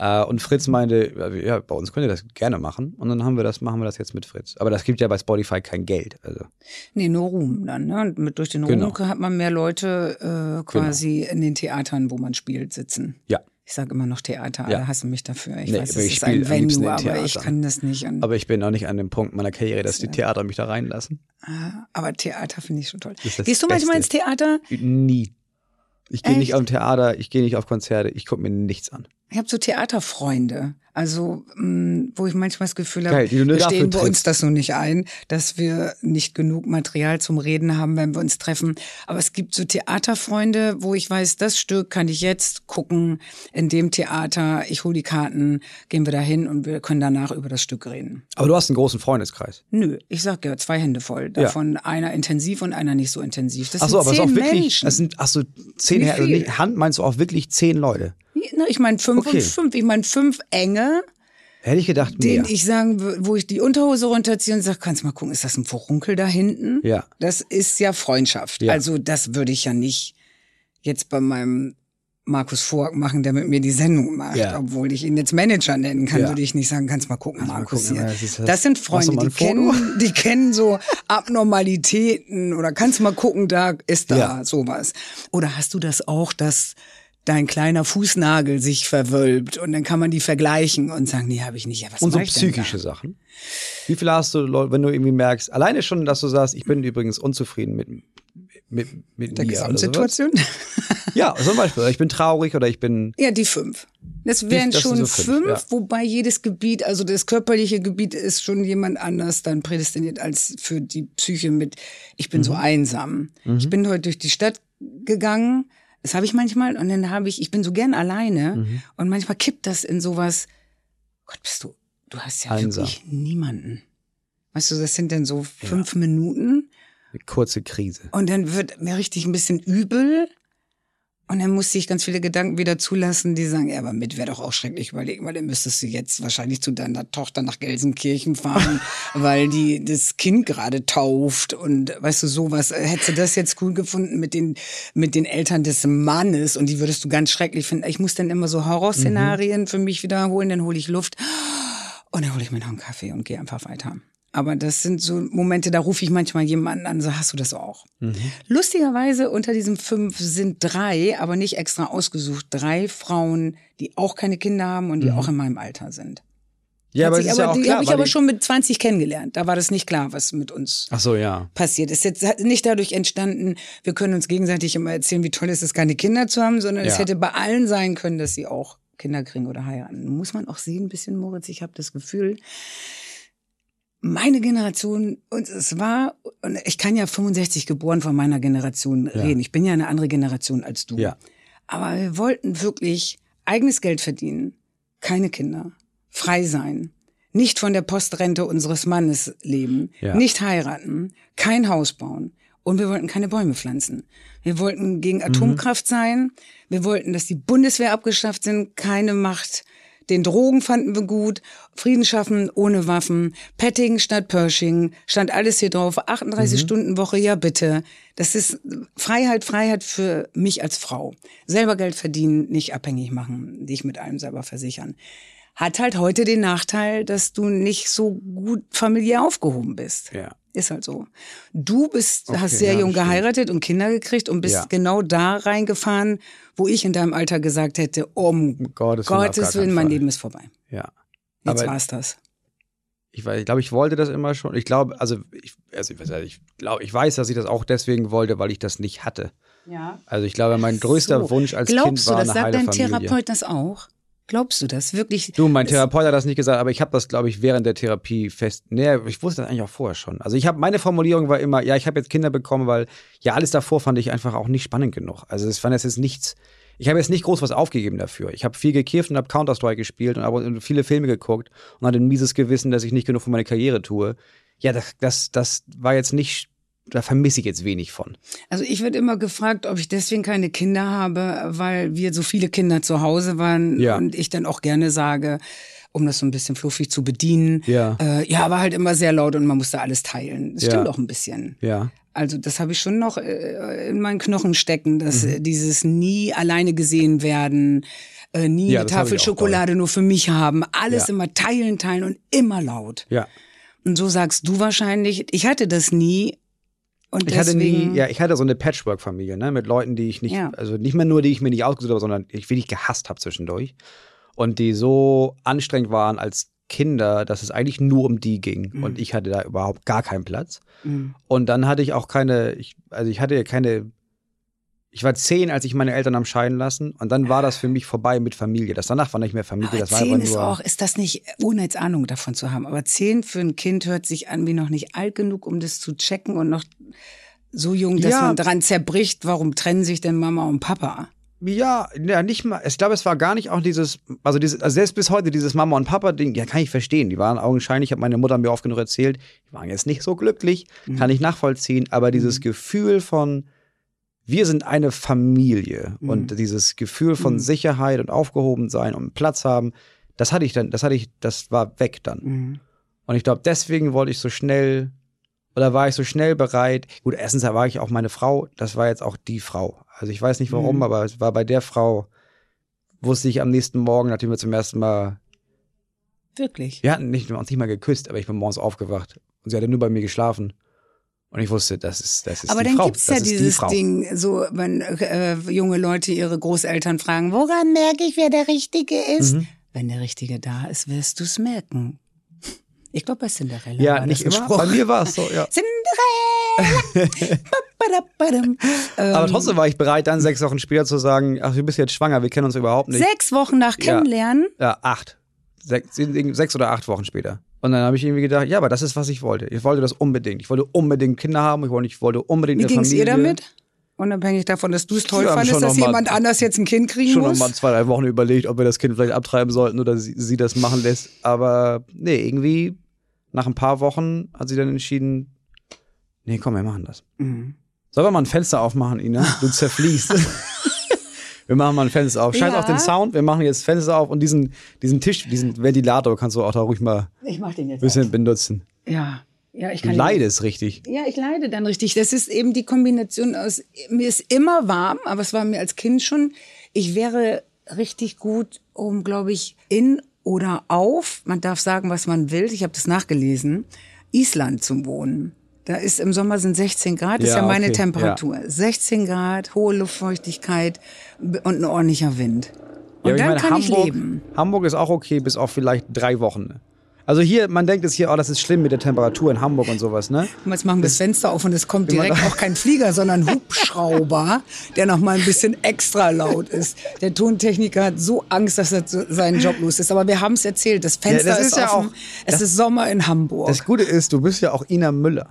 Äh, und Fritz meinte, ja, bei uns könnt ihr das gerne machen. Und dann haben wir das, machen wir das jetzt mit Fritz. Aber das gibt ja bei Spotify kein Geld. Also. Nee, nur Ruhm dann. Ne? Und mit, durch den Ruhm Genau. hat man mehr Leute äh, quasi in den Theatern, wo man spielt, sitzen. Ja. Ich sage immer noch Theater, Ja. alle hassen mich dafür. Ich Nee, weiß, es ich ist ein Venue, aber ich kann das nicht. Und, Aber ich bin noch nicht an dem Punkt meiner Karriere, dass die Theater mich da reinlassen. Ah, aber Theater finde ich schon toll. Gehst du manchmal ins. Theater? Nie. Ich gehe nicht auf Theater, ich gehe nicht auf Konzerte, ich gucke mir nichts an. Ich habe so Theaterfreunde, also mh, wo ich manchmal das Gefühl habe, Geil, wir stehen bei uns das nur nicht ein, dass wir nicht genug Material zum Reden haben, wenn wir uns treffen. Aber es gibt so Theaterfreunde, wo ich weiß, das Stück kann ich jetzt gucken in dem Theater. Ich hole die Karten, gehen wir dahin und wir können danach über das Stück reden. Aber du hast einen großen Freundeskreis. Nö, ich sag ja zwei Hände voll. Davon einer intensiv und einer nicht so intensiv. Das Ach so, sind aber es ist zehn auch wirklich, Menschen. es sind, ach so, zehn, also Hand meinst du auch wirklich zehn Leute? Na, ich meine fünf Okay. und fünf. Ich meine fünf enge. Hätte ich gedacht, mehr. den ich sagen wo ich die Unterhose runterziehe und sage, kannst du mal gucken, ist das ein Furunkel da hinten? Ja. Das ist ja Freundschaft. Ja. Also das würde ich ja nicht jetzt bei meinem Markus Vogt machen, der mit mir die Sendung macht. Ja. Obwohl ich ihn jetzt Manager nennen kann, Ja. würde ich nicht sagen, kannst mal gucken, mal Markus gucken, das ist das- Das sind Freunde, die kennen, <laughs> die kennen so Abnormalitäten oder kannst mal gucken, da ist da sowas. Oder hast du das auch, dass dein kleiner Fußnagel sich verwölbt und dann kann man die vergleichen und sagen, nee, habe ich nicht. Ja, was Und so psychische Sachen. Wie viele hast du, wenn du irgendwie merkst, alleine schon, dass du sagst, ich bin übrigens unzufrieden mit, mit, mit Der mir Gesamtsituation? <laughs> Ja, zum Beispiel. Ich bin traurig oder ich bin. Ja, die fünf. Das wären das schon so fünf, fünf, ja. wobei jedes Gebiet, also das körperliche Gebiet ist schon jemand anders dann prädestiniert als für die Psyche mit, ich bin so Mhm. einsam. Ich bin heute durch die Stadt gegangen, das habe ich manchmal und dann habe ich, ich bin so gern alleine Mhm. und manchmal kippt das in sowas, Gott, bist du, du hast ja Einsam. wirklich niemanden. Weißt du, das sind dann so fünf Minuten Eine kurze Krise. und dann wird mir richtig ein bisschen übel. Und dann musste ich ganz viele Gedanken wieder zulassen, die sagen, ja, aber mit wäre doch auch schrecklich überlegen, weil dann müsstest du jetzt wahrscheinlich zu deiner Tochter nach Gelsenkirchen fahren, <laughs> weil die das Kind gerade tauft und weißt du sowas. Hättest du das jetzt cool gefunden mit den mit den Eltern des Mannes und die würdest du ganz schrecklich finden. Ich muss dann immer so Horrorszenarien für mich wiederholen, dann hole ich Luft und dann hole ich mir noch einen Kaffee und gehe einfach weiter. Aber das sind so Momente, da rufe ich manchmal jemanden an, so hast du das auch. Lustigerweise unter diesen fünf sind drei, aber nicht extra ausgesucht, drei Frauen, die auch keine Kinder haben und die auch in meinem Alter sind. Ja, aber sich es ist ja auch die klar. habe ich aber schon mit 20 kennengelernt. Da war das nicht klar, was mit uns Ach so, ja. passiert ist. Jetzt hat nicht dadurch entstanden, wir können uns gegenseitig immer erzählen, wie toll es ist, keine Kinder zu haben, sondern es Ja. hätte bei allen sein können, dass sie auch Kinder kriegen oder heiraten. Muss man auch sehen, ein bisschen, Moritz. Ich habe das Gefühl, meine Generation, und es war, und ich kann ja 65 geboren von meiner Generation reden. Ich bin ja eine andere Generation als du. Ja. Aber wir wollten wirklich eigenes Geld verdienen, keine Kinder, frei sein, nicht von der Postrente unseres Mannes leben, Ja. nicht heiraten, kein Haus bauen. Und wir wollten keine Bäume pflanzen. Wir wollten gegen Atomkraft sein. Wir wollten, dass die Bundeswehr abgeschafft sind, keine Macht. Den Drogen fanden wir gut. Frieden schaffen ohne Waffen. Petting statt Pershing. Stand alles hier drauf. 38 Stunden Woche, ja bitte. Das ist Freiheit, Freiheit für mich als Frau. Selber Geld verdienen, nicht abhängig machen, dich mit allem selber versichern. Hat halt heute den Nachteil, dass du nicht so gut familiär aufgehoben bist. Ja. Ist halt so. Du bist, Okay, hast sehr ja, jung stimmt. geheiratet und Kinder gekriegt und bist Ja. genau da reingefahren, wo ich in deinem Alter gesagt hätte, um Gottes Gottes Willen, mein Fall. Leben ist vorbei. Ja. Jetzt Aber- war's das. Ich, ich glaube, ich wollte das immer schon. Ich glaube, also ich, also ich, weiß- ich glaube, ich weiß, dass ich das auch deswegen wollte, weil ich das nicht hatte. Ja. Also ich glaube, mein größter So. Wunsch als Glaubst Kind du, war das eine sagt heile dein Familie. Therapeut das auch? Glaubst du das wirklich? Du, mein Therapeut hat das nicht gesagt, aber ich habe das, glaube ich, während der Therapie fest. Nee, ich wusste das eigentlich auch vorher schon. Also ich habe meine Formulierung war immer, ja, ich habe jetzt Kinder bekommen, weil ja alles davor fand ich einfach auch nicht spannend genug. Also es fand jetzt nichts. Ich habe jetzt nicht groß was aufgegeben dafür. Ich habe viel gekifft und habe Counter Strike gespielt und habe viele Filme geguckt und hatte ein mieses Gewissen, dass ich nicht genug für meine Karriere tue. Ja, das, das, das war jetzt nicht. Da vermisse ich jetzt wenig von. Also ich werde immer gefragt, ob ich deswegen keine Kinder habe, weil wir so viele Kinder zu Hause waren Ja. und ich dann auch gerne sage, um das so ein bisschen fluffig zu bedienen. Ja. Äh, ja, aber halt immer sehr laut und man musste alles teilen. Das Ja. stimmt auch ein bisschen. Ja. Also das habe ich schon noch äh, in meinen Knochen stecken, dass Mhm. äh, dieses nie alleine gesehen werden, äh, nie Ja, eine Tafel Schokolade nur für mich haben, alles Ja. immer teilen, teilen und immer laut. Ja. Und so sagst du wahrscheinlich, ich hatte das nie. Und Ich hatte deswegen, nie, ja, ich hatte so eine Patchwork-Familie, ne, mit Leuten, die ich nicht, Ja. also nicht mehr nur, die ich mir nicht ausgesucht habe, sondern ich wirklich gehasst habe zwischendurch. Und die so anstrengend waren als Kinder, dass es eigentlich nur um die ging. Mhm. Und ich hatte da überhaupt gar keinen Platz. Mhm. Und dann hatte ich auch keine, ich, also ich hatte ja keine, ich war zehn, als ich meine Eltern am Scheiden lassen. Und dann war das für mich vorbei mit Familie. Das danach war nicht mehr Familie, Aber das war zehn ist nur. auch, ist das nicht, ohne jetzt Ahnung davon zu haben, aber zehn für ein Kind hört sich an wie noch nicht alt genug, um das zu checken und noch so jung, dass Ja. man dran zerbricht, warum trennen sich denn Mama und Papa? Ja, ja, nicht mal. Ich glaube, es war gar nicht auch dieses, also dieses, also selbst bis heute dieses Mama und Papa Ding, ja, kann ich verstehen. Die waren augenscheinlich, hat meine Mutter mir oft genug erzählt, die waren jetzt nicht so glücklich, kann ich nachvollziehen, aber dieses Gefühl von, wir sind eine Familie und dieses Gefühl von Sicherheit und aufgehoben sein und Platz haben, das hatte ich dann, das hatte ich, das war weg dann. Mhm. Und ich glaube, deswegen wollte ich so schnell, oder war ich so schnell bereit. Gut, erstens war ich auch meine Frau, das war jetzt auch die Frau. Also ich weiß nicht warum, Mhm. aber es war bei der Frau, wusste ich am nächsten Morgen, nachdem wir zum ersten Mal, Wirklich. wir hatten nicht, uns nicht mal geküsst, aber ich bin morgens aufgewacht und sie hatte nur bei mir geschlafen. Und ich wusste, das ist, das ist Aber die dann Frau. gibt's ja das ist die dieses Frau. Ding, so wenn äh, junge Leute ihre Großeltern fragen, woran merke ich, wer der Richtige ist? Mhm. Wenn der Richtige da ist, wirst du's merken. Ich glaube bei Cinderella. Ja, war nicht immer. Spruch. Bei mir war es so, ja. Cinderella! <laughs> Babadabadam. ähm, Aber trotzdem war ich bereit, dann sechs Wochen später zu sagen, ach, du bist jetzt schwanger, wir kennen uns überhaupt nicht. Sechs Wochen nach Kennenlernen. Ja, acht. Sechs, sechs oder acht Wochen später. Und dann habe ich irgendwie gedacht, ja, aber das ist, was ich wollte. Ich wollte das unbedingt. Ich wollte unbedingt Kinder haben, ich wollte, ich wollte unbedingt Wie eine ging's Familie. ihr damit? Unabhängig davon, dass du es toll fandest, schon dass jemand anders jetzt ein Kind kriegen Schon muss. mal zwei, drei Wochen überlegt, ob wir das Kind vielleicht abtreiben sollten oder sie, sie das machen lässt. Aber nee, irgendwie nach ein paar Wochen hat sie dann entschieden, nee, komm, wir machen das. Mhm. Sollen wir mal ein Fenster aufmachen, Ina? Du zerfließt. <laughs> wir machen mal ein Fenster auf. Scheiß Ja. auf den Sound, wir machen jetzt Fenster auf und diesen, diesen Tisch, diesen Ventilator kannst du auch da ruhig mal Ich mach den jetzt. ein bisschen benutzen. Ja, ja, ich Du kann. leidest richtig. Ja, ich leide dann richtig. Das ist eben die Kombination aus, mir ist immer warm, aber es war mir als Kind schon, ich wäre richtig gut, um, glaube ich, in oder auf, man darf sagen, was man will, ich habe das nachgelesen, Island zu wohnen. Da ist im Sommer sind 16 Grad, das ist Ja, ja meine okay, Temperatur. 16 Grad, hohe Luftfeuchtigkeit und ein ordentlicher Wind. Und Ja, dann meine, kann Hamburg, ich leben. Hamburg ist auch okay, bis auf vielleicht drei Wochen. Ne? Also hier, man denkt es hier, oh, das ist schlimm mit der Temperatur in Hamburg und sowas, ne? Und jetzt machen wir das Fenster auf und es kommt direkt auch kein Flieger, sondern ein Hubschrauber, der noch mal ein bisschen extra laut ist. Der Tontechniker hat so Angst, dass er seinen Job los ist. Aber wir haben es erzählt, das Fenster das ist, ist ja offen. auch- es das- ist Sommer in Hamburg. Das Gute ist, du bist ja auch Ina Müller.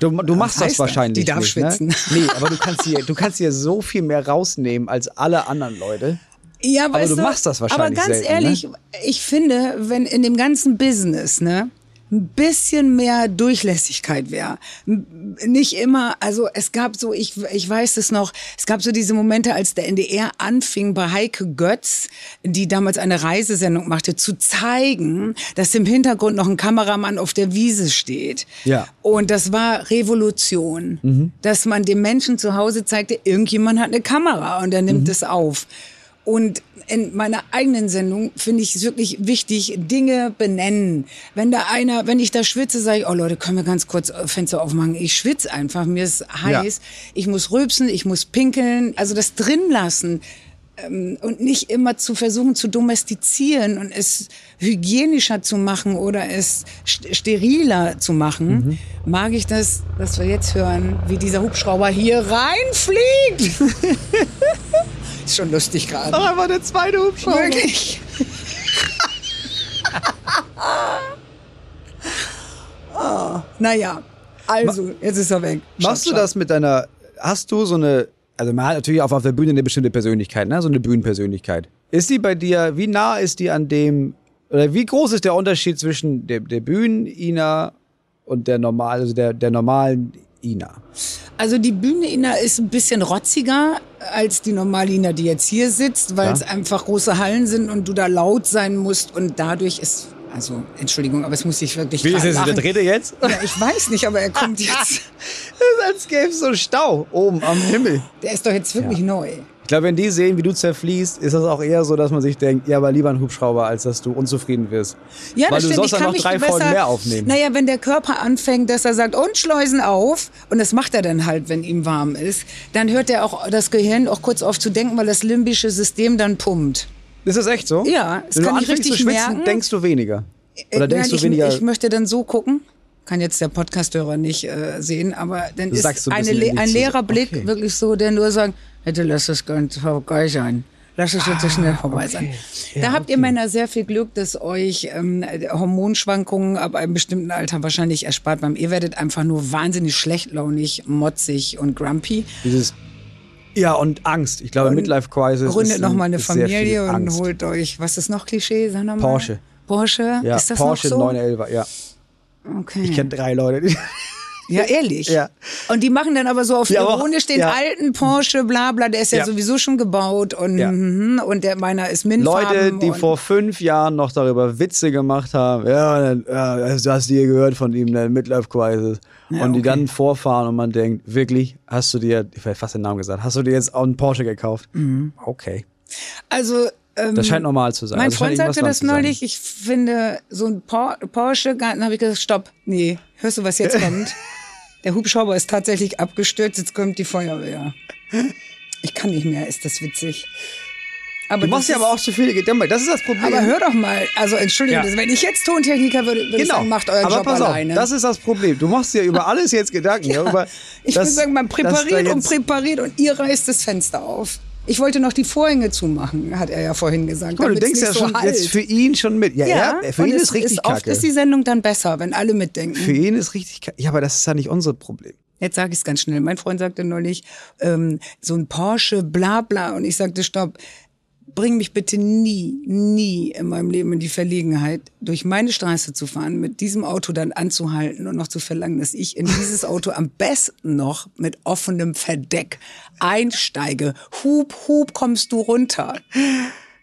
Du, du machst das das? wahrscheinlich Die darf nicht, schwitzen. Ne? Nee, aber du kannst hier, du kannst hier so viel mehr rausnehmen als alle anderen Leute. Ja, weißt du machst das wahrscheinlich Aber ganz selten, ehrlich, ich finde, wenn in dem ganzen Business, ne, ein bisschen mehr Durchlässigkeit wäre. Nicht immer, also es gab so, ich, ich weiß es noch, es gab so diese Momente, als der NDR anfing, bei Heike Götz, die damals eine Reisesendung machte, zu zeigen, dass im Hintergrund noch ein Kameramann auf der Wiese steht. Ja. Und das war Revolution, dass man dem Menschen zu Hause zeigte, irgendjemand hat eine Kamera und er nimmt es auf. Und in meiner eigenen Sendung finde ich es wirklich wichtig, Dinge benennen. Wenn da einer, wenn ich da schwitze, sage ich, oh Leute, können wir ganz kurz Fenster aufmachen? Ich schwitze einfach, mir ist heiß, ich muss rülpsen, ich muss pinkeln, also das drin lassen ähm, und nicht immer zu versuchen zu domestizieren und es hygienischer zu machen oder es st- steriler zu machen, mag ich das, was wir jetzt hören, wie dieser Hubschrauber hier reinfliegt. <laughs> Ist schon lustig gerade. einfach der zweite Hubschrauber. Wirklich. <laughs> oh, naja, also, jetzt ist er weg. Machst du das mit deiner, hast du so eine, also man hat natürlich auch auf der Bühne eine bestimmte Persönlichkeit, ne? so eine Bühnenpersönlichkeit. Ist die bei dir, wie nah ist die an dem, oder wie groß ist der Unterschied zwischen der, der Bühnen-Ina und der normal, also der, der normalen Ina? Also die Bühne Ina ist ein bisschen rotziger als die normale Ina, die jetzt hier sitzt, weil Ja. es einfach große Hallen sind und du da laut sein musst und dadurch ist, also Entschuldigung, aber es muss ich wirklich grad lachen. dritte jetzt? Ja, ich weiß nicht, aber er kommt <laughs> jetzt. Das ist, als gäbe es so Stau oben am Himmel. Der ist doch jetzt wirklich neu. Ich glaube, wenn die sehen, wie du zerfließt, ist das auch eher so, dass man sich denkt, ja, aber lieber ein Hubschrauber, als dass du unzufrieden wirst. Ja, Weil das du stimmt. sollst Ich dann kann noch drei besser, Folgen mehr aufnehmen. Naja, wenn der Körper anfängt, dass er sagt, und Schleusen auf, und das macht er dann halt, wenn ihm warm ist, dann hört er auch das Gehirn auch kurz auf zu denken, weil das limbische System dann pumpt. Ist das echt so? Ja, das wenn kann du ich richtig zu schwitzen, merken. denkst du weniger. Oder Äh, denkst nein, du ich, weniger. Ich möchte dann so gucken, kann jetzt der Podcasthörer nicht äh, sehen, aber dann ist ein le ein leerer Blick Okay. wirklich so, der nur sagt, hätte lass das ganz vorbei sein. Lass es jetzt so schnell vorbei sein. Ja, da habt ihr okay. Männer sehr viel Glück, dass euch ähm, Hormonschwankungen ab einem bestimmten Alter wahrscheinlich erspart bleiben. Ihr werdet einfach nur wahnsinnig schlechtlaunig, motzig und grumpy. Dieses ja, und Angst. Ich glaube, Midlife Crisis. Gründet ist noch mal eine Familie und Angst. holt euch, was ist noch Klischee? Sag noch mal. Porsche. Porsche? Ja, ist das Porsche noch so? 911, ja. Okay. Ich kenne drei Leute. die- Ja, ehrlich. Ja. Und die machen dann aber so auf Ja, ironisch den ja. alten Porsche, bla bla, der ist ja, Ja. sowieso schon gebaut und, mhm, und der meiner ist Mintfarben. Leute, die vor fünf Jahren noch darüber Witze gemacht haben, ja, dann, ja hast du hier gehört von ihm, der Midlife Crisis. und die okay. dann vorfahren und man denkt, wirklich, hast du dir, ich hätte fast den Namen gesagt, hast du dir jetzt auch einen Porsche gekauft? Mhm. Okay. Also, Das scheint normal zu sein. mein Also Freund sagte das neulich, ich finde, so ein Por Porsche, dann habe ich gesagt, stopp, nee, hörst du, was jetzt <laughs> kommt? Der Hubschrauber ist tatsächlich abgestürzt, jetzt kommt die Feuerwehr. Ich kann nicht mehr, ist das witzig. Aber du machst ja aber auch zu viele Gedanken. Das ist das Problem. Aber hör doch mal, also Entschuldigung, Ja. wenn ich jetzt Tontechniker würde, würde ich genau. sagen, macht euren aber Job pass alleine. auf, das ist das Problem. Du machst dir über <laughs> alles jetzt Gedanken. ja. über, ich würde sagen, man präpariert und präpariert und ihr reißt das Fenster auf. Ich wollte noch die Vorhänge zumachen, hat er ja vorhin gesagt. Mal, du denkst ja nicht schon so halt. jetzt für ihn schon mit. Ja, ja, er, für ihn ist richtig ist oft kacke. ist die Sendung dann besser, wenn alle mitdenken. Für ihn ist richtig kacke. Ja, aber das ist ja nicht unser Problem. Jetzt sage ich es ganz schnell. Mein Freund sagte neulich, ähm, so ein Porsche, bla bla. Und ich sagte, stopp, bring mich bitte nie, nie in meinem Leben in die Verlegenheit, durch meine Straße zu fahren, mit diesem Auto dann anzuhalten und noch zu verlangen, dass ich in dieses <laughs> Auto am besten noch mit offenem Verdeck einsteige. Hup, hup, kommst du runter.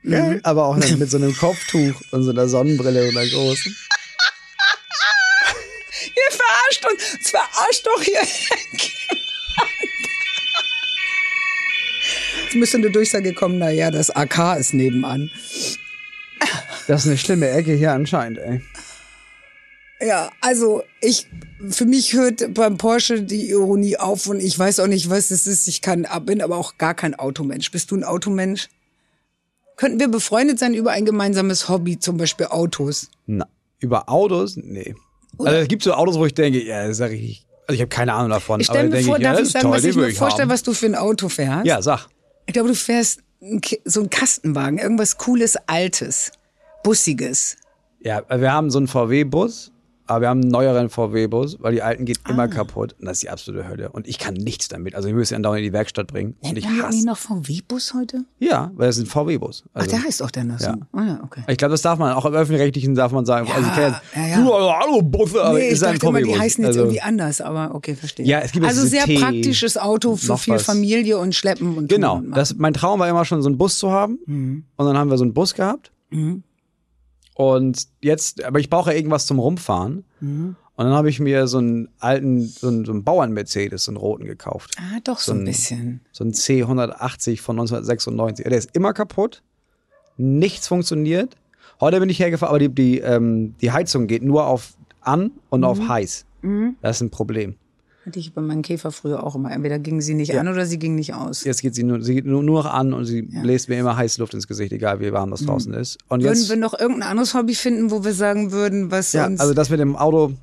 Ja, aber auch dann mit so einem Kopftuch und so einer Sonnenbrille einer großen. <laughs> Ihr verarscht uns. Verarscht doch hier. <laughs> Jetzt müsste eine Durchsage kommen, na ja, das AK ist nebenan. Das ist eine schlimme Ecke hier anscheinend, ey. Ja, also ich, für mich hört beim Porsche die Ironie auf und ich weiß auch nicht, was es ist. Ich kann, bin aber auch gar kein Automensch. Bist du ein Automensch? Könnten wir befreundet sein über ein gemeinsames Hobby, zum Beispiel Autos? Na, über Autos? Nee. Also es gibt so Autos, wo ich denke, ja, das ist ja richtig. Also ich habe keine Ahnung davon. Ich stelle mir vor, ich, ja, darf das ich sagen, toll, was ich mir vorstelle, was du für ein Auto fährst? Ja, sag. Ich glaube, du fährst so ein Kastenwagen, irgendwas cooles, altes, bussiges. Ja, wir haben so einen VW-Bus, aber wir haben einen neueren VW-Bus, weil die alten geht Ah. immer kaputt. Und das ist die absolute Hölle. Und ich kann nichts damit. Also ich müsste ihn dauernd in die Werkstatt bringen. Und Nennt ich man hasse. eigentlich noch VW-Bus heute? Ja, weil das ist ein VW-Bus. Ach, Also, der heißt auch der noch so. ja. Ah ja, okay. ich glaube, das darf man, auch im Öffentlich-Rechtlichen darf man sagen. also ich kann jetzt, ja, ja. du, also, hallo, Busse, aber nee, ist ich ein dachte immer, die heißen jetzt also, irgendwie anders, aber okay, verstehe. Ja, es gibt also sehr T- praktisches Auto für viel was. Familie und Schleppen und Genau, und das, mein Traum war immer schon, so einen Bus zu haben. Mhm. Und dann haben wir so einen Bus gehabt. Und jetzt, aber ich brauche ja irgendwas zum Rumfahren. Mhm. Und dann habe ich mir so einen alten, so einen, so einen Bauern-Mercedes, so einen roten gekauft. Ah, doch so ein bisschen. So ein C180 von 1996. Der ist immer kaputt. Nichts funktioniert. Heute bin ich hergefahren, aber die, die, ähm, die Heizung geht nur auf an und Mhm. auf heiß. Das ist ein Problem. Hatte ich bei meinem Käfer früher auch immer. Entweder ging sie nicht an oder sie ging nicht aus. Jetzt geht sie nur, sie geht nur, nur noch an und sie bläst mir immer heiße Luft ins Gesicht, egal wie warm das draußen ist. Und Mhm. Würden jetzt, wir noch irgendein anderes Hobby finden, wo wir sagen würden, was ja, uns also das mit dem Auto,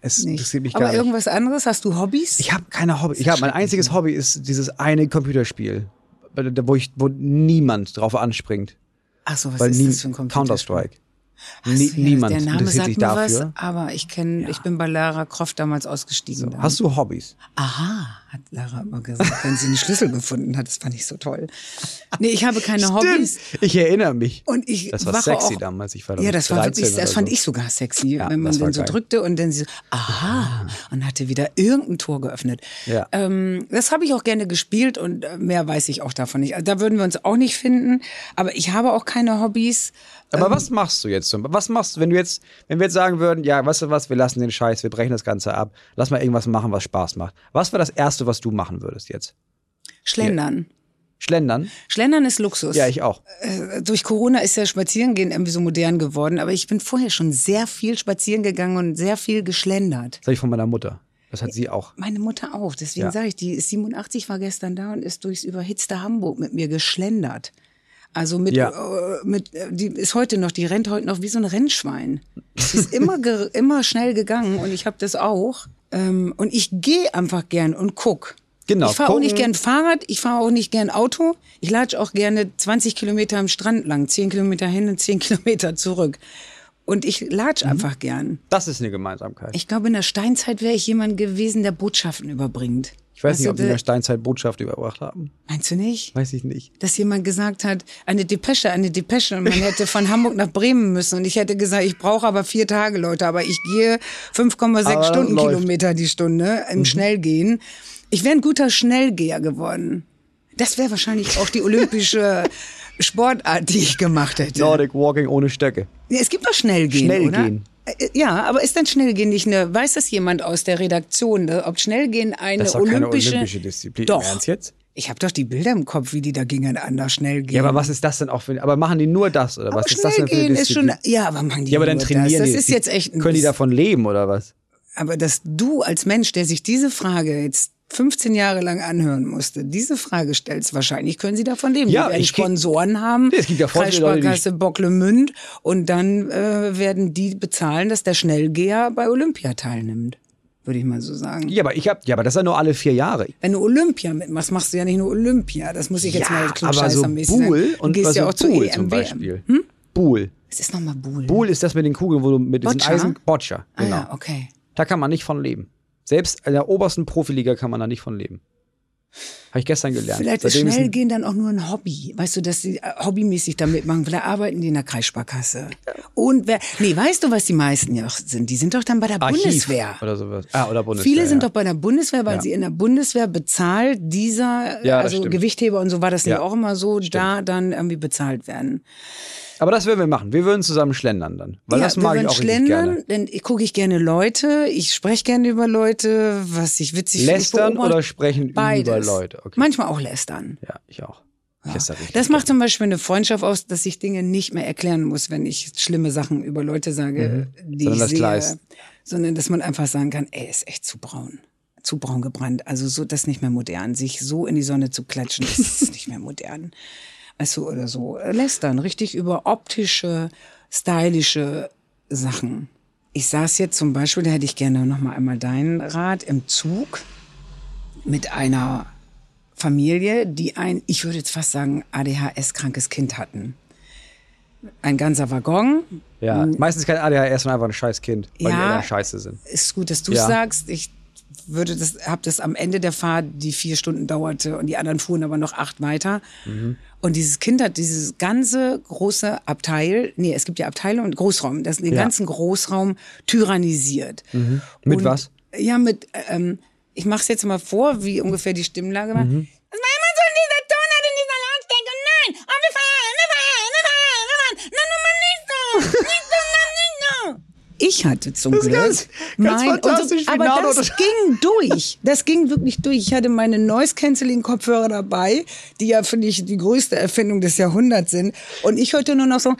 es nicht. interessiert mich Aber gar nicht. irgendwas anderes? Hast du Hobbys? Ich habe keine Hobby. Ich habe mein einziges Hobby ist dieses eine Computerspiel, wo ich, wo niemand drauf anspringt, Ach so, was weil ist das für ein Computer? Counter Strike. So, Nie, ja, niemand Der Name interessiert sagt sich mir dafür. was, aber ich kenne, ich bin bei Lara Croft damals ausgestiegen. da. Hast du Hobbys? Aha, hat Lara immer gesagt, wenn sie einen Schlüssel gefunden hat. Das fand ich so toll. Nee, ich habe keine Hobbys. Ich erinnere mich. Und ich das war sexy auch, damals. Ich war Ja, das war 13 wirklich, das oder fand so. ich sogar sexy, Ja, wenn man war den so geil. drückte und dann sie so, aha, und hatte wieder irgendein Tor geöffnet. Ja. Ähm, das habe ich auch gerne gespielt und äh, mehr weiß ich auch davon nicht. Also Da würden wir uns auch nicht finden, aber ich habe auch keine Hobbys. Aber Ähm. was machst du jetzt? Was machst du, wenn du jetzt, wenn wir jetzt sagen würden, ja, weißt du was, wir lassen den Scheiß, wir brechen das Ganze ab, lass mal irgendwas machen, was Spaß macht. Was wäre das Erste, was du machen würdest jetzt? Schlendern. Schlendern? Schlendern ist Luxus. Ja, ich auch. Äh, durch Corona ist ja Spazierengehen irgendwie so modern geworden, aber ich bin vorher schon sehr viel spazieren gegangen und sehr viel geschlendert. Das habe ich von meiner Mutter. Das hat sie auch. Meine Mutter auch. Deswegen Ja. sage ich, die ist 87, war gestern da und ist durchs überhitzte Hamburg mit mir geschlendert. Also mit, Ja. äh, mit, äh, die ist heute noch, die rennt heute noch wie so ein Rennschwein. Sie ist immer, <laughs> immer schnell gegangen und ich habe das auch. Ähm, und ich gehe einfach gern und guck. Genau, Ich fahre auch nicht gern Fahrrad, ich fahre auch nicht gern Auto. Ich latsche auch gerne 20 Kilometer am Strand lang, 10 Kilometer hin und 10 <laughs> Kilometer zurück. Und ich latsch Mhm. einfach gern. Das ist eine Gemeinsamkeit. Ich glaube, in der Steinzeit wäre ich jemand gewesen, der Botschaften überbringt. Weiß Weißt nicht, ob die in der Steinzeit Botschaft überbracht haben. Meinst du nicht? Weiß ich nicht. Dass jemand gesagt hat, eine Depesche, eine Depesche und man <laughs> hätte von Hamburg nach Bremen müssen. Und ich hätte gesagt, ich brauche aber vier Tage, Leute, aber ich gehe 5,6 Aber das Stundenkilometer die Stunde Mhm. im Schnellgehen. Ich wäre ein guter Schnellgeher geworden. Das wäre wahrscheinlich auch die olympische <laughs> Sportart, die ich gemacht hätte. Nordic Walking ohne Stöcke. Es gibt doch Schnellgehen, Schnellgehen. oder? Äh, Ja, aber ist dann Schnellgehen nicht eine, weiß das jemand aus der Redaktion, ne, ob Schnellgehen eine Das ist olympische... keine olympische Disziplin. Doch. Ernst jetzt? Ich habe doch die Bilder im Kopf, wie die da gegeneinander schnell gehen. Ja, aber was ist das denn auch für Aber machen die nur das oder Aber was ist das denn für eine ist schon, ja, aber machen die ja, aber dann trainieren das. die. Das ist jetzt echt Können die davon leben oder was? Aber dass du als Mensch, der sich diese Frage jetzt 15 Jahre lang anhören musste, diese Frage stellst, wahrscheinlich können sie davon leben. Ja, die werden Sponsoren haben, Es gibt ja Kreissparkasse Bocklemünd und dann äh, werden die bezahlen, dass der Schnellgeher bei Olympia teilnimmt, würde ich mal so sagen. Ja, aber ich hab, ja, aber das ist ja nur alle vier Jahre. Wenn du Olympia mitmachst, machst du ja nicht nur Olympia. Das muss ich jetzt mal aber so klugscheißermäßig Buhl sagen. Du und gehst was ja so auch zur Buhl zum Beispiel. Hm? Buhl. Es ist nochmal Buhl. Buhl ist das mit den Kugeln, wo du mit diesen Boccia? Eisen... Boccia, Ah genau. ja, okay. Da kann man nicht von leben. Selbst in der obersten Profiliga kann man da nicht von leben. Habe ich gestern gelernt. Vielleicht ist Seitdem schnell ein- gehen dann auch nur ein Hobby. Weißt du, dass sie äh, hobbymäßig da mitmachen. Vielleicht arbeiten die in der Kreissparkasse. Und wer, nee, weißt du, was die meisten ja auch sind? Die sind doch dann bei der Archiv Bundeswehr. Oder sowas. Ah, oder Bundeswehr. Viele sind ja. doch bei der Bundeswehr, weil Ja. sie in der Bundeswehr bezahlt dieser, Ja, also stimmt. Gewichtheber und so war das Ja, auch immer so, da dann irgendwie bezahlt werden. Aber das würden wir machen. Wir würden zusammen schlendern dann. Weil das wir mag ich würden auch richtig schlendern. Dann gucke ich gerne Leute, ich spreche gerne über Leute, was ich witzig finde. Ich Lästern oder sprechen beides. über Leute? Okay. Manchmal auch lästern. Ja, ich auch. Ich esse richtig Das macht zum Beispiel eine Freundschaft aus, dass ich Dinge nicht mehr erklären muss, wenn ich schlimme Sachen über Leute sage, die Mhm. Sondern ich das sehe. ist. Sondern dass man einfach sagen kann, ey, ist echt zu braun. Zu braun gebrannt. Also so, das ist nicht mehr modern. Sich so in die Sonne zu klatschen, das ist <laughs> nicht mehr modern. Du, oder so. Lästern, richtig über optische, stylische Sachen. Ich saß jetzt zum Beispiel, da hätte ich gerne noch mal einmal deinen Rat, im Zug mit einer Familie, die ein, ich würde jetzt fast sagen, ADHS-krankes Kind hatten. Ein ganzer Waggon. Ja, meistens kein ADHS, sondern einfach ein scheiß Kind, weil die Ja. Eltern scheiße sind. Ist gut, dass du Ja. sagst. Ich würde das, habe das am Ende der Fahrt, die vier Stunden dauerte und die anderen fuhren aber noch acht weiter. Mhm. Und dieses Kind hat dieses ganze große Abteil, nee, es gibt ja Abteile und Großraum, das den Ja. ganzen Großraum tyrannisiert. Mit und, was? Ja, mit, ähm, ich mache es jetzt mal vor, wie ungefähr die Stimmlage war. Mhm. Ich hatte zum Das Glück ganz- ganz mein, fantastisch, wie aber Nano das das- ging durch. Das ging wirklich durch. Ich hatte meine Noise Cancelling Kopfhörer dabei, die ja finde ich die größte Erfindung des Jahrhunderts sind. Und ich hörte nur noch so.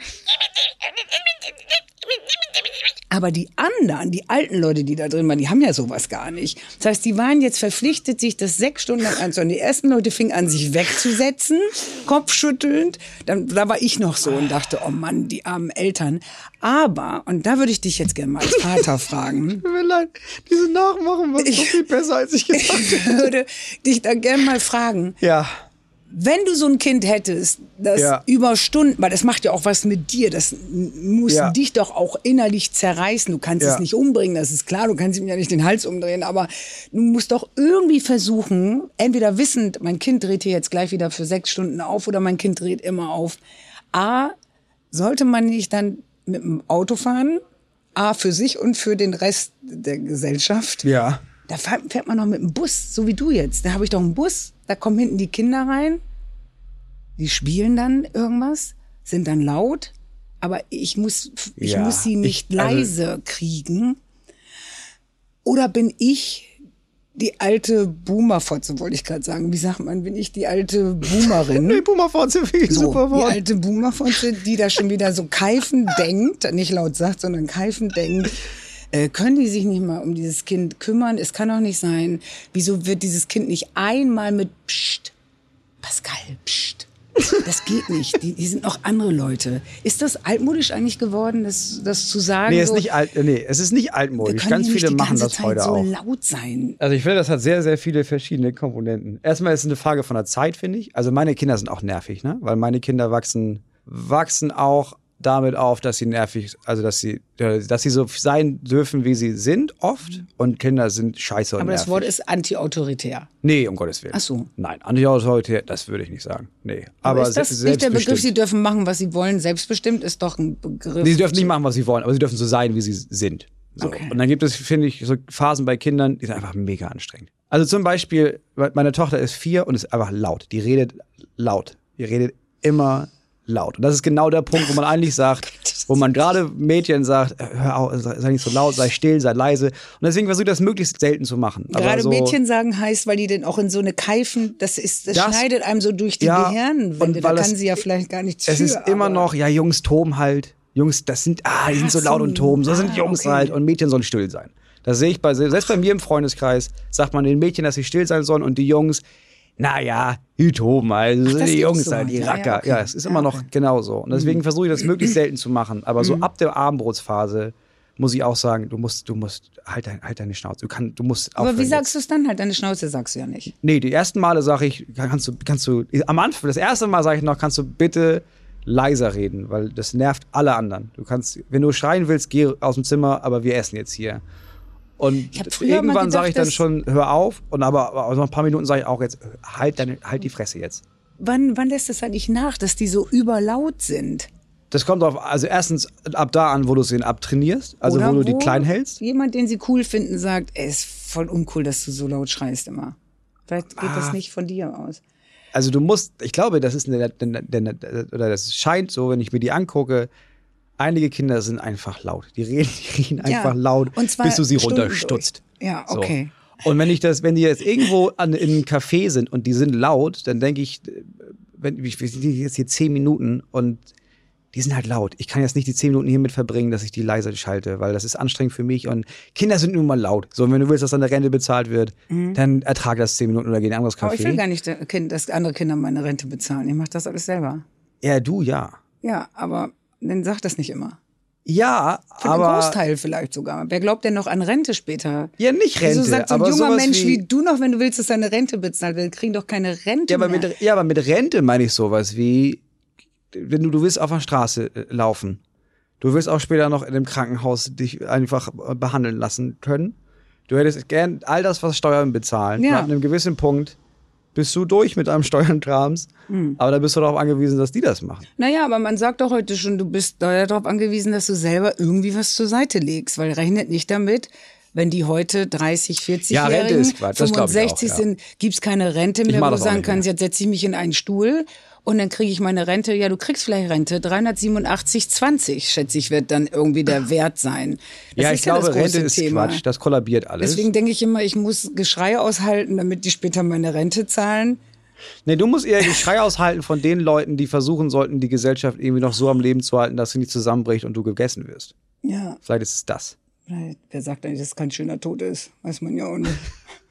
Aber die anderen, die alten Leute, die da drin waren, die haben ja sowas gar nicht. Das heißt, die waren jetzt verpflichtet, sich das sechs Stunden lang anzuhören. Die ersten Leute fingen an, sich wegzusetzen, kopfschüttelnd. Dann, da war ich noch so und dachte, oh Mann, die armen Eltern. Aber, und da würde ich dich jetzt gerne mal als Vater <laughs> fragen. Tut mir leid, diese Nachmachen war so viel besser, als ich gedacht Ich <laughs> würde dich da gerne mal fragen, Ja. Wenn du so ein Kind hättest, das Ja. über Stunden, weil das macht ja auch was mit dir, das muss Ja. dich doch auch innerlich zerreißen. Du kannst Ja. es nicht umbringen, das ist klar, du kannst ihm ja nicht den Hals umdrehen, aber du musst doch irgendwie versuchen, entweder wissend, mein Kind dreht hier jetzt gleich wieder für sechs Stunden auf oder mein Kind dreht immer auf. A, sollte man nicht dann mit dem Auto fahren? A, für sich und für den Rest der Gesellschaft? Ja. Da fährt, fährt man noch mit dem Bus, so wie du jetzt. Da habe ich doch einen Bus, da kommen hinten die Kinder rein, die spielen dann irgendwas, sind dann laut, aber ich muss, ich Ja, muss sie nicht ich- also- leise kriegen. Oder bin ich die alte Boomerfotze, wollte ich gerade sagen. Wie sagt man, bin ich die alte Boomerin? Nee, Puma-Fotze finde ich So, super die Wort. alte Boomerfotze, die da schon wieder so keifen denkt, nicht laut sagt, sondern keifen denkt. Äh, können die sich nicht mal um dieses Kind kümmern? Es kann doch nicht sein. Wieso wird dieses Kind nicht einmal mit Psst, Pascal, Psst. Das geht nicht. Die, die sind noch andere Leute. Ist das altmodisch eigentlich geworden, das, das zu sagen? Nee, ist so, nicht alt, nee, es ist nicht altmodisch. Ganz viele machen das Zeit heute so auch. laut sein. Also ich finde, das hat sehr, sehr viele verschiedene Komponenten. Erstmal ist es eine Frage von der Zeit, finde ich. Also meine Kinder sind auch nervig, ne? Weil meine Kinder wachsen, wachsen auch damit auf, dass sie nervig, also dass sie, äh, dass sie so sein dürfen, wie sie sind, oft. Und Kinder sind scheiße und Aber nervig. das Wort ist anti-autoritär. nee, um Gottes Willen. Ach so. Nein, Anti-Autorität, das würde ich nicht sagen. Nee. Aber, Aber ist das nicht der Begriff, sie dürfen machen, was sie wollen? Selbstbestimmt ist doch ein Begriff. Nee, sie dürfen nicht machen, was sie wollen, aber sie dürfen so sein, wie sie sind. So. Okay. Und dann gibt es, finde ich, so Phasen bei Kindern, die sind einfach mega anstrengend. Also zum Beispiel, meine Tochter ist vier und ist einfach laut. Die redet laut. Die redet immer laut. Und das ist genau der Punkt, wo man eigentlich sagt, <laughs> wo man gerade Mädchen sagt, äh, hör auf, sei nicht so laut, sei still, sei leise. Und deswegen versuche ich das möglichst selten zu machen. Gerade so, Mädchen sagen heißt, weil die denn auch in so eine Keifen, das ist, das, Das- schneidet einem so durch die Ja, Gehirnwände. Da kann es- sie ja vielleicht gar nichts Es für. ist immer noch, ja, Jungs toben halt. Jungs, das sind, ah, die sind so laut und toben. So sind Ah, Jungs okay. halt. Und Mädchen sollen still sein. Das sehe ich bei, selbst bei mir im Freundeskreis, sagt man den Mädchen, dass sie still sein sollen und die Jungs, naja, die toben, also das die Jungs so. halt, die Ja, ja, Racker. Ja, okay. es ist Ja, immer noch okay. Mhm. genauso. Und deswegen versuche ich das möglichst selten zu machen. Aber so ab der Abendbrotsphase muss ich auch sagen, du musst, du musst, halt, dein, halt deine Schnauze. Du, kann, du musst Aber wie sagst du es dann halt? Deine Schnauze sagst du ja nicht. Nee, die ersten Male sage ich, kannst du, kannst du, am Anfang, das erste Mal sage ich noch, kannst du bitte leiser reden, weil das nervt alle anderen. Du kannst, wenn du schreien willst, geh aus dem Zimmer, aber wir essen jetzt hier. Und irgendwann sage ich dann schon, hör auf. Und aber, aber nach ein paar Minuten sage ich auch jetzt, halt deine, halt die Fresse jetzt. Wann, wann lässt es eigentlich nach, dass die so überlaut sind? Das kommt auf, also erstens ab da an, wo du sie abtrainierst, also Oder wo du die klein hältst. Jemand, den sie cool finden, sagt, ey, ist voll uncool, dass du so laut schreist immer. Vielleicht geht Ah. das nicht von dir aus. Also du musst, ich glaube, das ist eine, eine, eine, oder das scheint so, wenn ich mir die angucke, einige Kinder sind einfach laut. Die reden, <laughs> die reden Ja, einfach laut, und zwar bis du sie Stunden runterstutzt. durch. Ja, So. okay. Und wenn ich das, wenn die jetzt irgendwo an, in einem Café sind und die sind laut, dann denke ich, wenn ich, wir sind jetzt hier zehn Minuten und die sind halt laut. Ich kann jetzt nicht die zehn Minuten hiermit verbringen, dass ich die leise schalte, weil das ist anstrengend für mich und Kinder sind nun mal laut. So, und wenn du willst, dass deine Rente bezahlt wird, dann ertrag das zehn Minuten oder geh in ein anderes Café. Mhm. Aber ich will gar nicht, kind, dass andere Kinder meine Rente bezahlen. Ich mache das alles selber. ja, du, ja. Ja, aber dann sag das nicht immer. Ja, Von einem aber Großteil vielleicht sogar. Wer glaubt denn noch an Rente später? ja nicht Rente, Wieso sagt so ein junger Mensch wie, wie, du noch, wenn du willst, dass deine Rente bezahlt wird, kriegen doch keine Rente ja, aber mehr. mit ja, aber mit Rente meine ich sowas wie wenn du du willst auf der Straße äh, laufen. Du willst auch später noch in einem Krankenhaus dich einfach äh, behandeln lassen können. Du hättest gern all das, was Steuern bezahlen. Ja. Und ab einem gewissen Punkt bist du durch mit deinem Steuernkrams. Hm. Aber da bist du darauf angewiesen, dass die das machen. Naja, aber man sagt doch heute schon, du bist darauf angewiesen, dass du selber irgendwie was zur Seite legst, weil rechnet nicht damit, wenn die heute 30, 40 Ja, Rente ist Quatsch, das glaub ich 65 auch, ja. sind, gibt's keine Rente mehr, wo du sagen kannst, jetzt setze ich mich in einen Stuhl und dann kriege ich meine Rente. Ja, du kriegst vielleicht Rente, 387,20 schätze ich, wird dann irgendwie der Wert sein. Das ja, ist ich glaube, das große Rente ist Thema. Quatsch. Das kollabiert alles. Deswegen denke ich immer, ich muss Geschrei aushalten, damit die später meine Rente zahlen. Nee, du musst eher Geschrei aushalten von den Leuten, die versuchen sollten, die Gesellschaft irgendwie noch so am Leben zu halten, dass sie nicht zusammenbricht und du gegessen wirst. Ja, Vielleicht ist es das. Wer sagt eigentlich, dass es kein schöner Tod ist? Weiß man ja auch nicht. <laughs>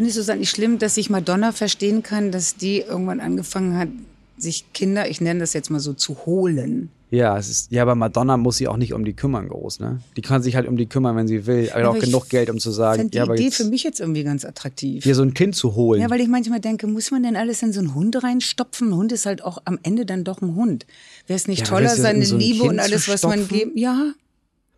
Findest du es eigentlich schlimm, dass ich Madonna verstehen kann, dass die irgendwann angefangen hat, sich Kinder, ich nenne das jetzt mal so, zu holen? Ja, es ist, ja, aber Madonna muss sich auch nicht um die kümmern, groß, ne? Die kann sich halt um die kümmern, wenn sie will. Aber, Aber auch genug Geld, um zu sagen, die ja, aber Idee jetzt, für mich jetzt irgendwie ganz attraktiv. hier so ein Kind zu holen. Ja, weil ich manchmal denke, muss man denn alles in so einen Hund reinstopfen? Ein Hund ist halt auch am Ende dann doch ein Hund. Wäre es nicht Ja, toller, seine so Liebe Kind und alles, was man geben? Ja,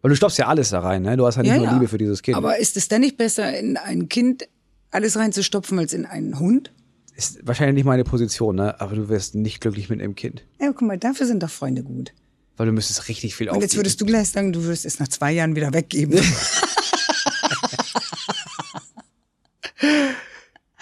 Weil du stopfst ja alles da rein, ne? Du hast ja nicht nur ja. Liebe für dieses Kind. Aber ist es dann nicht besser, in ein Kind alles reinzustopfen, als in einen Hund? ist wahrscheinlich nicht meine Position, ne? Aber du wirst nicht glücklich mit einem Kind. Ja, guck mal, dafür sind doch Freunde gut. Weil du müsstest richtig viel Und jetzt aufgeben. würdest du gleich sagen, du würdest es nach zwei Jahren wieder weggeben. <laughs>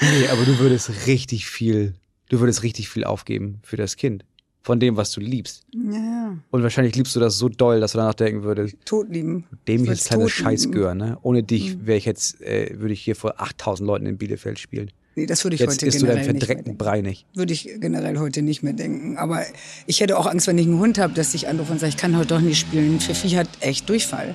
Nee, aber du würdest richtig viel, du würdest richtig viel aufgeben für das Kind. Von dem, was du liebst. ja, Und wahrscheinlich liebst du das so doll, dass du danach denken würdest, tot lieben. dem Ich jetzt kleine. Scheißgör, ne? Ohne dich Mhm. wäre ich jetzt, äh, würde ich hier vor 8000 Leuten in Bielefeld spielen. Nee, das würde ich Jetzt heute isst du deinen generell nicht mehr verdreckten denken. Brei nicht. Würde ich generell heute nicht mehr denken. Aber ich hätte auch Angst, wenn ich einen Hund habe, dass ich anrufe und sage, ich kann heute doch nicht spielen. Pfiffi hat echt Durchfall.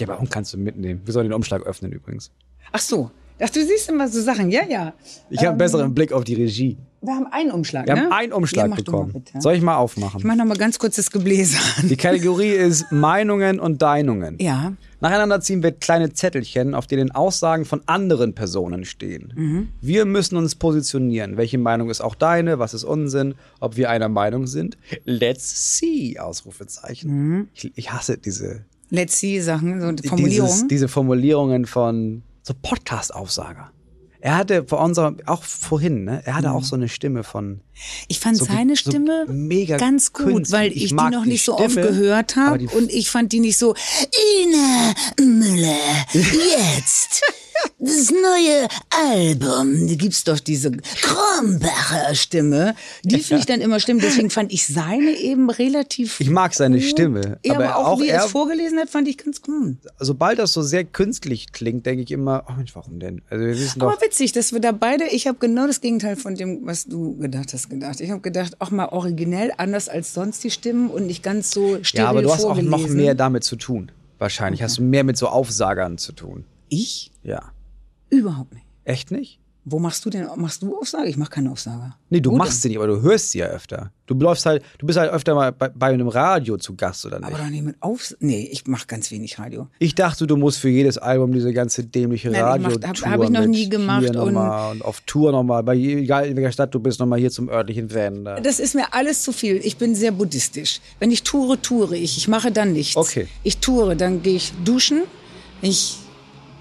Ja, aber Hund kannst du mitnehmen. Wir sollen den Umschlag öffnen übrigens. Ach so. Ach, du siehst immer so Sachen. Ja, ja. Ich habe einen besseren Blick auf die Regie. Wir haben einen Umschlag, Wir ne? haben einen Umschlag ja, bekommen. Soll ich mal Ich aufmachen? mach noch mal ganz kurz das Gebläse an. Die Kategorie <laughs> ist Meinungen und Deinungen. Ja. Nacheinander ziehen wir kleine Zettelchen, auf denen Aussagen von anderen Personen stehen. Mhm. Wir müssen uns positionieren. Welche Meinung ist auch deine? Was ist Unsinn? Ob wir einer Meinung sind? Let's see! Ausrufezeichen. Mhm. Ich, ich hasse diese Let's see Sachen, so Formulierungen. Dieses, diese Formulierungen von so Podcast-Aufsager. Er hatte vor unserer, auch vorhin, ne? Er Mhm. hatte auch so eine Stimme von. Ich fand so seine so Stimme mega ganz gut, künstlich. weil Ich ich, die noch nicht so oft Stimme, gehört aber habe und ich fand die nicht so Ina Müller <laughs> jetzt das neue Album, da gibt's doch diese Krombacher Stimme, die <laughs> finde ich dann immer schlimm, deswegen fand ich seine eben relativ Ich mag seine gut. Stimme, Ja, aber, auch, wie er es vorgelesen hat, fand ich ganz gut. sobald das so sehr künstlich klingt, denke ich immer, oh Mensch, warum denn? Also wir wissen doch, Aber witzig, dass wir da beide, ich habe genau das Gegenteil von dem, was du gedacht hast, gedacht. Ich habe gedacht, auch mal originell, anders als sonst die Stimmen und nicht ganz so steril ja, aber du hast auch noch mehr damit zu tun. Wahrscheinlich hast du mehr mit so Aufsagern zu tun. Ich? Ja. Überhaupt nicht. Echt nicht? Wo machst du denn, machst du Aufsage? Ich mache keine Aufsage. Nee, du Wo machst sie nicht, aber du hörst sie ja öfter. Du läufst halt, du bist halt öfter mal bei, bei einem Radio zu Gast, oder nicht? Aber doch nicht mit Aufs... Nee, ich mache ganz wenig Radio. Ich dachte, du musst für jedes Album diese ganze dämliche Nein, radio mach- hab- hab ich noch nie gemacht Hier und- nochmal und auf Tour nochmal, bei egal in welcher Stadt du bist, nochmal hier zum örtlichen. Da. Das ist mir alles zu viel. Ich bin sehr buddhistisch. Wenn ich toure, toure ich. Ich mache dann nichts. Okay. Ich toure, dann gehe ich duschen. Ich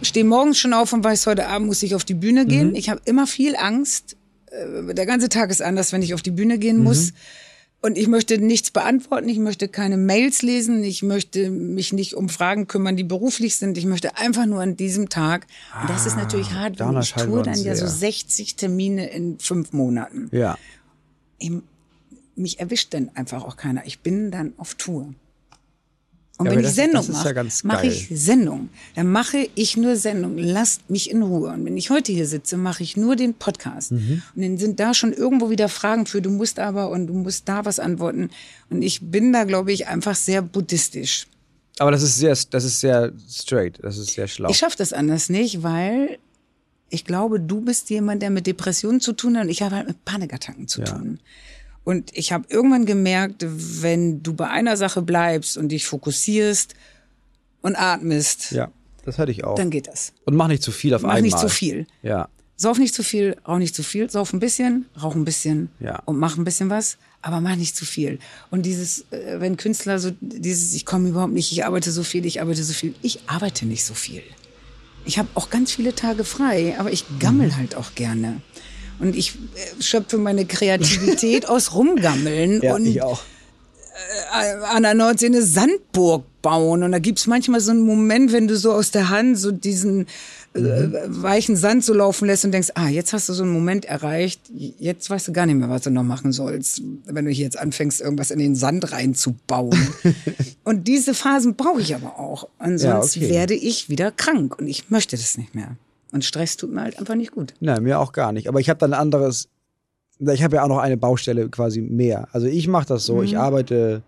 stehe morgens schon auf und weiß, heute Abend muss ich auf die Bühne Mhm. gehen. Ich habe immer viel Angst. Äh, Der ganze Tag ist anders, wenn ich auf die Bühne gehen Mhm. muss. Und ich möchte nichts beantworten, ich möchte keine Mails lesen, ich möchte mich nicht um Fragen kümmern, die beruflich sind. Ich möchte einfach nur an diesem Tag. Und das ist natürlich hart, wenn ich tue dann uns ja so sehr. 60 Termine in fünf Monaten Ja. ich, mich erwischt dann einfach auch keiner. Ich bin dann auf Tour. Und Ja, wenn ich das- Sendung ist ja mache, mache ich Sendung. Dann mache ich nur Sendung. Lasst mich in Ruhe. Und wenn ich heute hier sitze, mache ich nur den Podcast. Mhm. Und dann sind da schon irgendwo wieder Fragen für, du musst aber und du musst da was antworten. Und ich bin da, glaube ich, einfach sehr buddhistisch. Aber das ist sehr, das ist sehr straight, das ist sehr schlau. Ich schaffe das anders nicht, weil ich glaube, du bist jemand, der mit Depressionen zu tun hat und ich habe halt mit Panikattacken zu Ja. tun. Und ich habe irgendwann gemerkt, wenn du bei einer Sache bleibst und dich fokussierst und atmest, ja, das hatte ich auch. dann geht das. Und mach nicht zu viel auf Mach einmal. nicht zu viel. Ja. Sauf nicht zu viel, rauch nicht zu viel, sauf ein bisschen, rauch ein bisschen Ja. und mach ein bisschen was, aber mach nicht zu viel. Und dieses, äh, wenn Künstler so, dieses, ich komme überhaupt nicht, ich arbeite so viel, ich arbeite so viel, ich arbeite nicht so viel. Ich habe auch ganz viele Tage frei, aber ich gammel Mhm. halt auch gerne. Und ich äh, schöpfe meine Kreativität <laughs> aus Rumgammeln Ja, und ich auch. an der Nordsee eine Sandburg bauen. Und da gibt's manchmal so einen Moment, wenn du so aus der Hand so diesen äh, weichen Sand so laufen lässt und denkst, ah, jetzt hast du so einen Moment erreicht, jetzt weißt du gar nicht mehr, was du noch machen sollst, wenn du hier jetzt anfängst, irgendwas in den Sand reinzubauen. <laughs> und diese Phasen brauche ich aber auch. Ansonsten okay. werde ich wieder krank und ich möchte das nicht mehr. Und Stress tut mir halt einfach nicht gut. Nein, mir auch gar nicht. Aber ich habe dann ein anderes. Ich habe ja auch noch eine Baustelle quasi mehr. Also ich mache das so, Mhm. ich arbeite,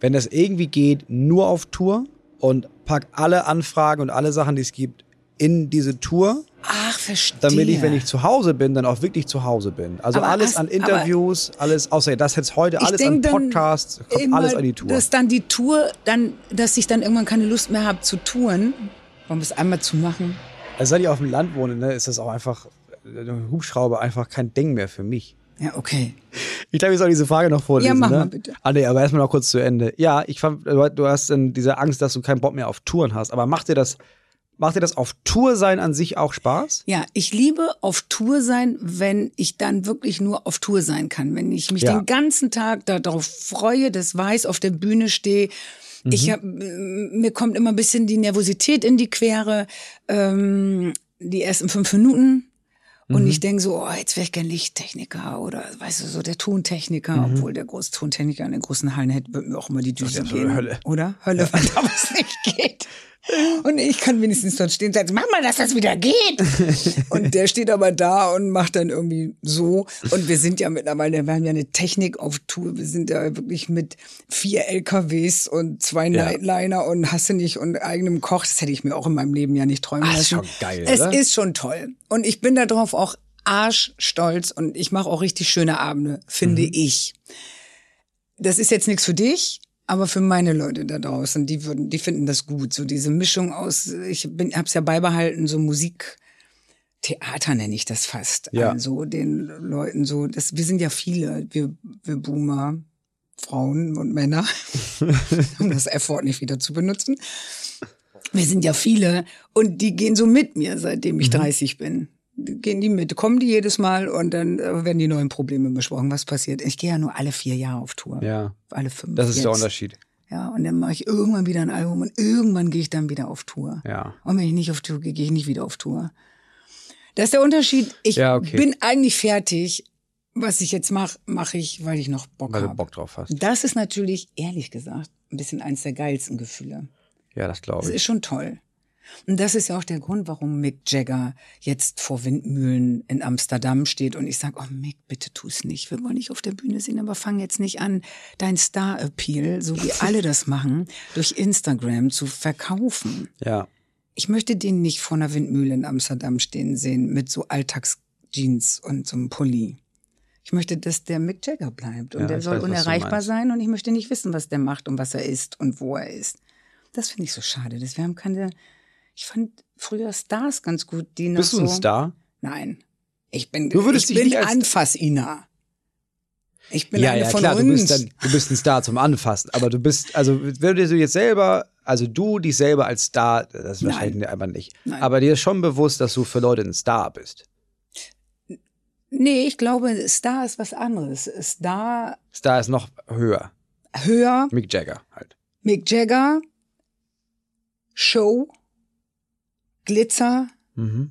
wenn das irgendwie geht, nur auf Tour und pack alle Anfragen und alle Sachen, die es gibt, in diese Tour, Ach, verstehe. damit ich, wenn ich zu Hause bin, dann auch wirklich zu Hause bin. Also Aber alles hast- an Interviews, alles, außer das jetzt heute, alles an Podcasts, kommt alles an die Tour. Dass dann die Tour, dann, dass ich dann irgendwann keine Lust mehr habe zu touren. Wollen wir es einmal zu machen? Also seit ich auf dem Land wohne, ne, ist das auch einfach, äh, Hubschrauber einfach kein Ding mehr für mich. Ja, okay. Ich glaube, ich soll diese Frage noch vorlesen. Ja, mach ne? mal bitte. Ah, nee, aber erstmal noch kurz zu Ende. Ja, ich fand, du du hast dann diese Angst, dass du keinen Bock mehr auf Touren hast. Aber macht dir das, macht dir das auf Tour sein an sich auch Spaß? Ja, ich liebe auf Tour sein, wenn ich dann wirklich nur auf Tour sein kann. Wenn ich mich Ja. den ganzen Tag darauf freue, das weiß, auf der Bühne stehe. Mhm. Ich hab, mir kommt immer ein bisschen die Nervosität in die Quere. Ähm, die ersten fünf Minuten. Und Mhm. ich denke so, oh, jetzt wäre ich gern Lichttechniker oder weißt du, so der Tontechniker, Mhm. obwohl der große Tontechniker in den großen Hallen hätte, würde mir auch immer die Düse gehen. Hölle. Oder? Hölle, weil da <laughs> was nicht geht. Und ich kann wenigstens dort stehen und sagen, mach mal, dass das wieder geht. und der steht aber da und macht dann irgendwie so. Und wir sind ja mittlerweile, wir haben ja eine Technik auf Tour. Wir sind ja wirklich mit vier LKWs und zwei Ja. Nightliner und hasse nicht und eigenem Koch. Das hätte ich mir auch in meinem Leben ja nicht träumen Ah, lassen. ist schon geil, Es oder? ist schon toll. Und ich bin darauf auch arschstolz und ich mache auch richtig schöne Abende, finde Mhm. ich. Das ist jetzt nichts für dich, aber für meine Leute da draußen, die würden, die finden das gut. So diese Mischung aus, ich bin, hab's ja beibehalten, so Musik. Theater nenne ich das fast. Ja. Also den Leuten so, das, wir sind ja viele, wir, wir Boomer, Frauen und Männer, <laughs> um das F-Wort nicht wieder zu benutzen. Wir sind ja viele und die gehen so mit mir, seitdem Mhm. ich 30 bin. Gehen die mit, kommen die jedes Mal und dann äh, werden die neuen Probleme besprochen, was passiert. Ich gehe ja nur alle vier Jahre auf Tour. Ja. Alle fünf. Das ist der jetzt. Unterschied. Ja, und dann mache ich irgendwann wieder ein Album und irgendwann gehe ich dann wieder auf Tour. Ja. Und wenn ich nicht auf Tour gehe, gehe ich nicht wieder auf Tour. Das ist der Unterschied. Ich Ja, okay. bin eigentlich fertig. Was ich jetzt mache, mache ich, weil ich noch Bock Weil du habe. Bock drauf hast. Das ist natürlich, ehrlich gesagt, ein bisschen eins der geilsten Gefühle. Ja, das glaube Das ich. ist schon toll. Und das ist ja auch der Grund, warum Mick Jagger jetzt vor Windmühlen in Amsterdam steht und ich sage, oh Mick, bitte tu es nicht. Wir wollen dich auf der Bühne sehen, aber fang jetzt nicht an, dein Star-Appeal, so wie <laughs> alle das machen, durch Instagram zu verkaufen. Ja. Ich möchte den nicht vor einer Windmühle in Amsterdam stehen sehen mit so Alltagsjeans und so einem Pulli. Ich möchte, dass der Mick Jagger bleibt und Ja, der soll weiß, unerreichbar sein und ich möchte nicht wissen, was der macht und was er ist und wo er ist. Das finde ich so schade. dass wir haben keine. Ich fand früher Stars ganz gut, die noch Bist du so. ein Star? Nein, ich bin. Du würdest ich dich bin Anfass-Ina. Ich bin ja, eine ja, von klar, uns. du bist, dann, du bist ein Star zum Anfassen. Aber du bist, also würdest du jetzt selber, also du dich selber als Star, das ist Nein. wahrscheinlich einfach nicht. Nein. Aber dir ist schon bewusst, dass du für Leute ein Star bist. nee, ich glaube, Star ist was anderes. Star Star ist noch höher. höher, Mick Jagger halt. Mick Jagger, Show, Glitzer, Mhm.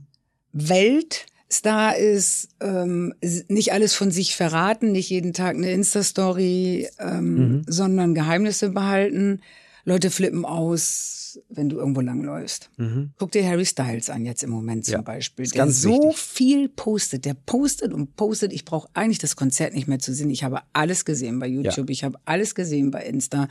Welt. Star ist ähm, nicht alles von sich verraten, nicht jeden Tag eine Insta-Story, ähm, Mhm. sondern Geheimnisse behalten. Leute flippen aus, wenn du irgendwo langläufst. Guck dir Harry Styles an, jetzt im Moment zum Mhm. Ja, Beispiel. ist Der ganz so wichtig. viel postet. Der postet und postet. Ich brauche eigentlich das Konzert nicht mehr zu sehen. Ich habe alles gesehen bei YouTube. Ich habe alles gesehen bei Insta.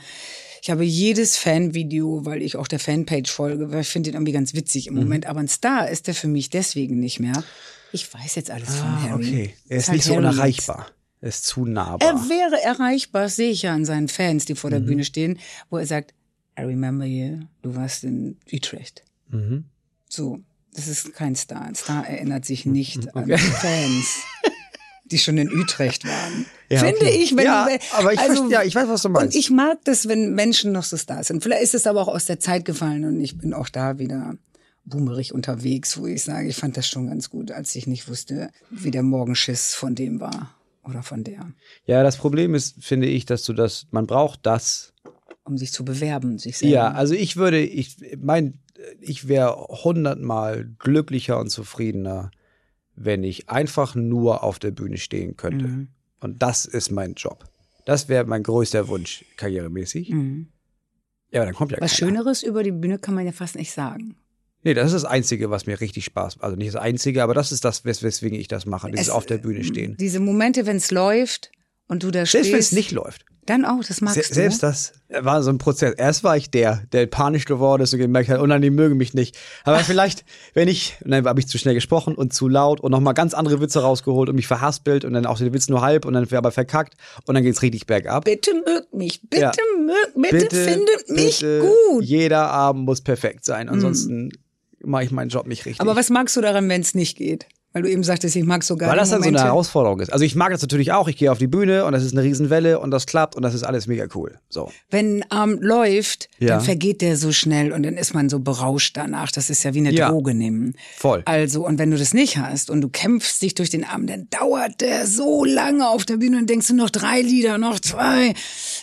Ich habe jedes Fanvideo, weil ich auch der Fanpage folge, weil ich finde den irgendwie ganz witzig Mhm. im Moment. Aber ein Star ist der für mich deswegen nicht mehr. Ich weiß jetzt alles von Ah, Harry. okay. Er ist halt nicht so Harry unerreichbar. Er ist zu nahbar. Er wäre erreichbar, das sehe ich ja an seinen Fans, die vor Mhm. der Bühne stehen, wo er sagt, I remember you, du warst in Utrecht. Mhm. So, das ist kein Star. Ein Star erinnert sich nicht an Fans, <laughs> die schon in Utrecht waren. Ja, Finde okay. ich, wenn Ja, wenn- aber ich verste- ja, ich weiß, was du meinst. Und ich mag das, wenn Menschen noch so Stars sind. Vielleicht ist es aber auch aus der Zeit gefallen und ich bin auch da wieder boomerig unterwegs, wo ich sage, ich fand das schon ganz gut, als ich nicht wusste, wie der Morgenschiss von dem war oder von der, Ja, das Problem ist, finde ich, dass du das, man braucht das. Um sich zu bewerben, sich selber. Ja, also ich würde, ich mein, ich wäre hundertmal glücklicher und zufriedener, wenn ich einfach nur auf der Bühne stehen könnte. Mhm. Und das ist mein Job. Das wäre mein größter Wunsch, karrieremäßig. Ja, aber dann kommt ja Mhm. Was keiner. Schöneres über die Bühne kann man ja fast nicht sagen. Nee, das ist das Einzige, was mir richtig Spaß Also nicht das Einzige, aber das ist das, wes weswegen ich das mache, dieses Es- auf der Bühne stehen. Diese Momente, wenn es läuft und du da Selbst wenn es stehst. nicht läuft. Dann auch, das magst Se du. selbst das war so ein Prozess. Erst war ich der, der panisch geworden ist und gemerkt hat, oh nein, die mögen mich nicht. Aber vielleicht, wenn ich, und dann habe ich zu schnell gesprochen und zu laut und nochmal ganz andere Witze rausgeholt und mich verhaspelt und dann auch den Witz nur halb und dann wäre aber verkackt und dann geht's richtig bergab. Bitte mögt mich, bitte Ja. mögt, bitte, findet mich bitte, gut. Jeder Abend muss perfekt sein, ansonsten mache ich meinen Job nicht richtig. Aber was magst du daran, wenn es nicht geht? Weil du eben sagtest, ich mag sogar Weil das dann so eine Momente. Herausforderung ist. Also ich mag das natürlich auch. Ich gehe auf die Bühne und das ist eine Riesenwelle und das klappt und das ist alles mega cool. So. Wenn ein Abend läuft, Ja. dann vergeht der so schnell und dann ist man so berauscht danach. Das ist ja wie eine Ja. Droge nehmen. Voll. Also, und wenn du das nicht hast und du kämpfst dich durch den Abend, dann dauert der so lange auf der Bühne und denkst du noch drei Lieder, noch zwei,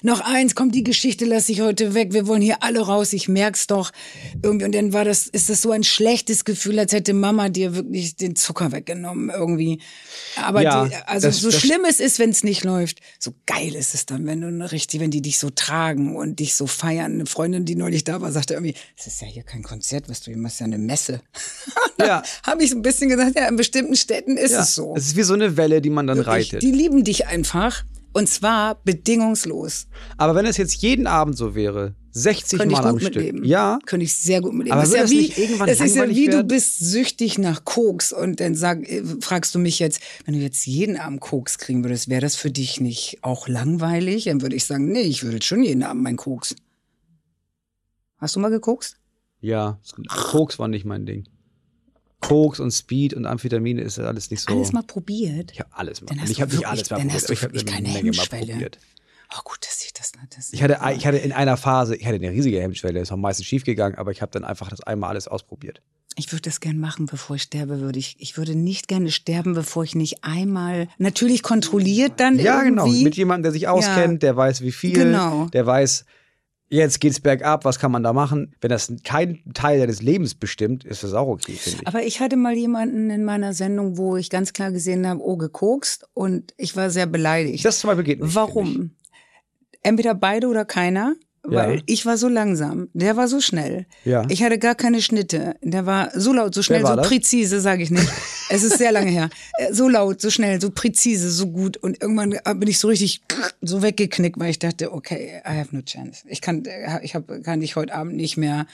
noch eins, kommt die Geschichte, lass ich heute weg, wir wollen hier alle raus, ich merk's doch irgendwie. Und dann war das, ist das so ein schlechtes Gefühl, als hätte Mama dir wirklich den Zucker weggenommen irgendwie. Aber Ja, die, also das- so das- schlimm es ist, wenn es nicht läuft, so geil ist es dann, wenn du richtig, wenn die dich so tragen und dich so feiern. Eine Freundin, die neulich da war, sagte irgendwie, es ist ja hier kein Konzert, was du hier machst, ja eine Messe. <laughs> Ja. Habe ich so ein bisschen gesagt, ja, in bestimmten Städten ist Ja. es so. Es ist wie so eine Welle, die man dann Wirklich, reitet. die lieben dich einfach und zwar bedingungslos. Aber wenn es jetzt jeden Abend so wäre, 60 Könnte ich Mal am gut Stück. mitleben. Ja. Könnte ich sehr gut mitleben. Aber das ist ja das wie, irgendwann das ist ja wie du bist süchtig nach Koks und dann sag, äh, fragst du mich jetzt, wenn du jetzt jeden Abend Koks kriegen würdest, wäre das für dich nicht auch langweilig? Dann würde ich sagen, nee, ich würde schon jeden Abend meinen Koks. Hast du mal gekokst? Ja. Koks war nicht mein Ding. Koks und Speed und Amphetamine ist alles nicht so. Alles mal probiert? Ich habe alles mal. Dann hast Ich habe nicht alles mal dann probiert. hast du aber ich habe keine Menge mal Hemmschwelle. probiert. Oh gut, dass ich das. Das Ich hatte, ich hatte in einer Phase, ich hatte eine riesige Hemmschwelle, ist am meisten schief gegangen, aber ich habe dann einfach das einmal alles ausprobiert. Ich würde das gern machen, bevor ich sterbe, würde ich. Ich würde nicht gerne sterben, bevor ich nicht einmal natürlich kontrolliert dann Ja, genau. irgendwie. Mit jemandem, der sich auskennt, der weiß, wie viel, Genau. der weiß, jetzt geht's bergab, was kann man da machen? Wenn das kein Teil deines Lebens bestimmt, ist das auch okay, finde ich. Aber ich hatte mal jemanden in meiner Sendung, wo ich ganz klar gesehen habe, oh, gekokst und ich war sehr beleidigt. Das zum Beispiel geht nicht. Warum? Entweder beide oder keiner. Weil Ja. ich war so langsam, der war so schnell. Ja. Ich hatte gar keine Schnitte. Der war so laut, so schnell, so das? präzise, sage ich nicht. es ist sehr lange her. Äh, So laut, so schnell, so präzise, so gut. Und irgendwann bin ich so richtig so weggeknickt, weil ich dachte, okay, I have no chance. Ich kann, äh, ich hab, kann dich heute Abend nicht mehr.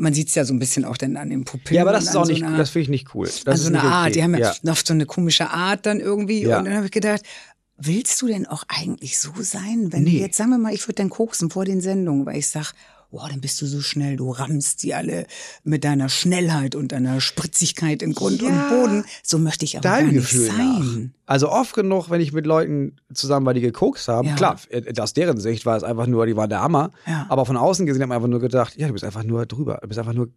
Man sieht's ja so ein bisschen auch dann an den Pupillen. Ja, aber das ist auch so nicht, einer- das finde ich nicht cool. Das an so eine nicht Art. okay. Die haben ja, ja. oft so eine komische Art dann irgendwie. Ja. Und dann habe ich gedacht, willst du denn auch eigentlich so sein? Wenn du Nee. jetzt, sagen wir mal, ich würde dann koksen vor den Sendungen, weil ich sag, boah, dann bist du so schnell, du rammst die alle mit deiner Schnellheit und deiner Spritzigkeit in Grund und Ja. Boden. So möchte ich aber gar dein nicht Gefühl sein. nach. Also oft genug, wenn ich mit Leuten zusammen war, die gekokst haben, Ja. klar, äh, aus deren Sicht war es einfach nur, die war der Hammer. Ja. Aber von außen gesehen haben wir einfach nur gedacht, ja, du bist einfach nur drüber. Du bist einfach nur,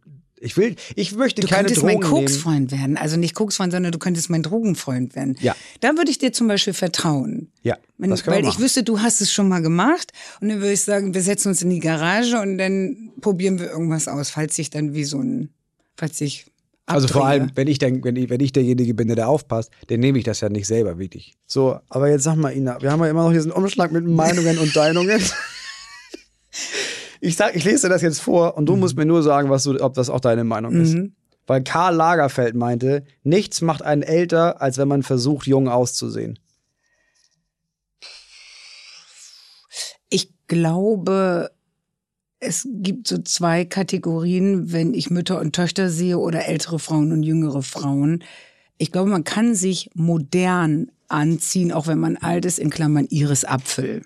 ich will, ich möchte Du keine könntest Drogen mein nehmen. Koksfreund werden. Also nicht Koksfreund, sondern du könntest mein Drogenfreund werden. Ja. Da würde ich dir zum Beispiel vertrauen. Ja, Wenn, das weil ich wüsste, du hast es schon mal gemacht und dann würde ich sagen, wir setzen uns in die Garage und dann probieren wir irgendwas aus, falls ich dann wie so ein, falls ich Also vor abdrehe. allem, wenn ich, dann, wenn, ich, wenn ich derjenige bin, der da aufpasst, dann nehme ich das ja nicht selber wirklich. So, aber jetzt sag mal, Ina, wir haben ja immer noch diesen Umschlag mit Meinungen und Deinungen. <laughs> Ich sag, ich lese dir das jetzt vor und du musst mir nur sagen, was du, ob das auch deine Meinung ist. Weil Karl Lagerfeld meinte, nichts macht einen älter, als wenn man versucht, jung auszusehen. Ich glaube, es gibt so zwei Kategorien, wenn ich Mütter und Töchter sehe oder ältere Frauen und jüngere Frauen. Ich glaube, man kann sich modern anziehen, auch wenn man alt ist, in Klammern Iris Apfel.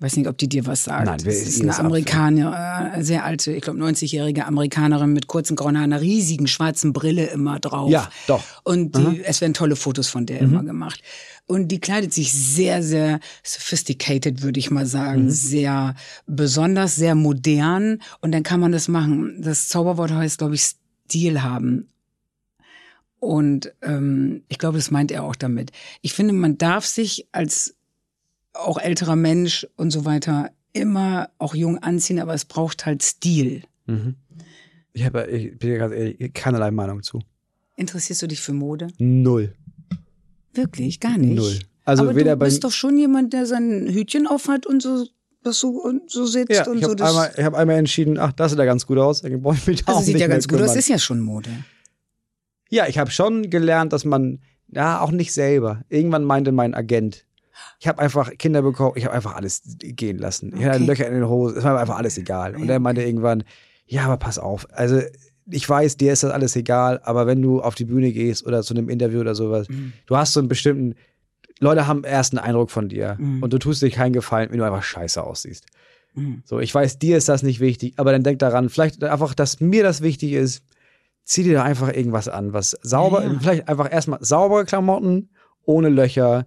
Weiß nicht, ob die dir was sagt. Nein, wer das ist ist eine Iris Apfel? Amerikaner, äh, sehr alte, ich glaube 90-jährige Amerikanerin mit kurzen grauen Haaren, einer riesigen schwarzen Brille immer drauf. Ja, doch. Und die, es werden tolle Fotos von der Mhm. immer gemacht. Und die kleidet sich sehr, sehr sophisticated, würde ich mal sagen. Mhm. Sehr besonders, sehr modern. Und dann kann man das machen. Das Zauberwort heißt, glaube ich, Stil haben. Und ähm, ich glaube, das meint er auch damit. Ich finde, man darf sich als auch älterer Mensch und so weiter immer auch jung anziehen, aber es braucht halt Stil. Ich habe, ich bin ja ganz ehrlich, keinerlei Meinung zu. Interessierst du dich für Mode? Null. Wirklich, gar nicht. Null. Also Aber weder du bist doch schon jemand, der sein Hütchen aufhat und so, das so, und so sitzt ja, und ich so. habe Das, einmal, ich hab einmal entschieden, ach, das sieht ja ganz gut aus, dann brauche ich mich da also auch sieht nicht ja ganz gut aus, kümmern. ist ja schon Mode. Ja, ich habe schon gelernt, dass man, ja, auch nicht selber. Irgendwann meinte mein Agent, ich habe einfach Kinder bekommen, ich habe einfach alles gehen lassen. Ich hatte. Löcher in den Hosen, es war mir einfach alles egal. Und er meinte irgendwann, ja, aber pass auf, also ich weiß, dir ist das alles egal, aber wenn du auf die Bühne gehst oder zu einem Interview oder sowas, Mhm. du hast so einen bestimmten, Leute haben erst einen Eindruck von dir Mhm. und du tust dir keinen Gefallen, wenn du einfach scheiße aussiehst. So, ich weiß, dir ist das nicht wichtig, aber dann denk daran, vielleicht einfach, dass mir das wichtig ist, zieh dir da einfach irgendwas an, was sauber, Ja, ja. vielleicht einfach erstmal saubere Klamotten, ohne Löcher.